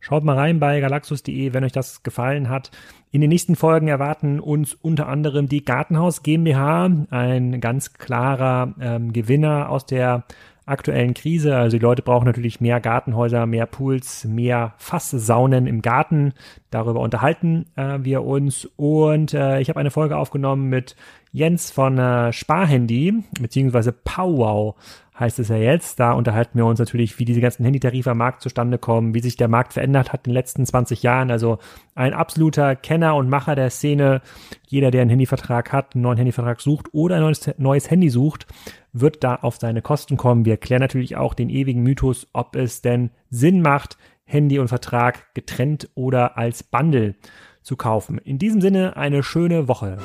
Schaut mal rein bei galaxus.de, wenn euch das gefallen hat. In den nächsten Folgen erwarten uns unter anderem die Gartenhaus GmbH, ein ganz klarer ähm, Gewinner aus der aktuellen Krise. Also die Leute brauchen natürlich mehr Gartenhäuser, mehr Pools, mehr Fasssaunen im Garten. Darüber unterhalten äh, wir uns. Und äh, ich habe eine Folge aufgenommen mit Jens von äh, Sparhandy, beziehungsweise Powwow heißt es ja jetzt. Da unterhalten wir uns natürlich, wie diese ganzen Handytarife am Markt zustande kommen, wie sich der Markt verändert hat in den letzten 20 Jahren. Also ein absoluter Kenner und Macher der Szene. Jeder, der einen Handyvertrag hat, einen neuen Handyvertrag sucht oder ein neues, neues Handy sucht, wird da auf seine Kosten kommen. Wir klären natürlich auch den ewigen Mythos, ob es denn Sinn macht, Handy und Vertrag getrennt oder als Bundle zu kaufen. In diesem Sinne eine schöne Woche.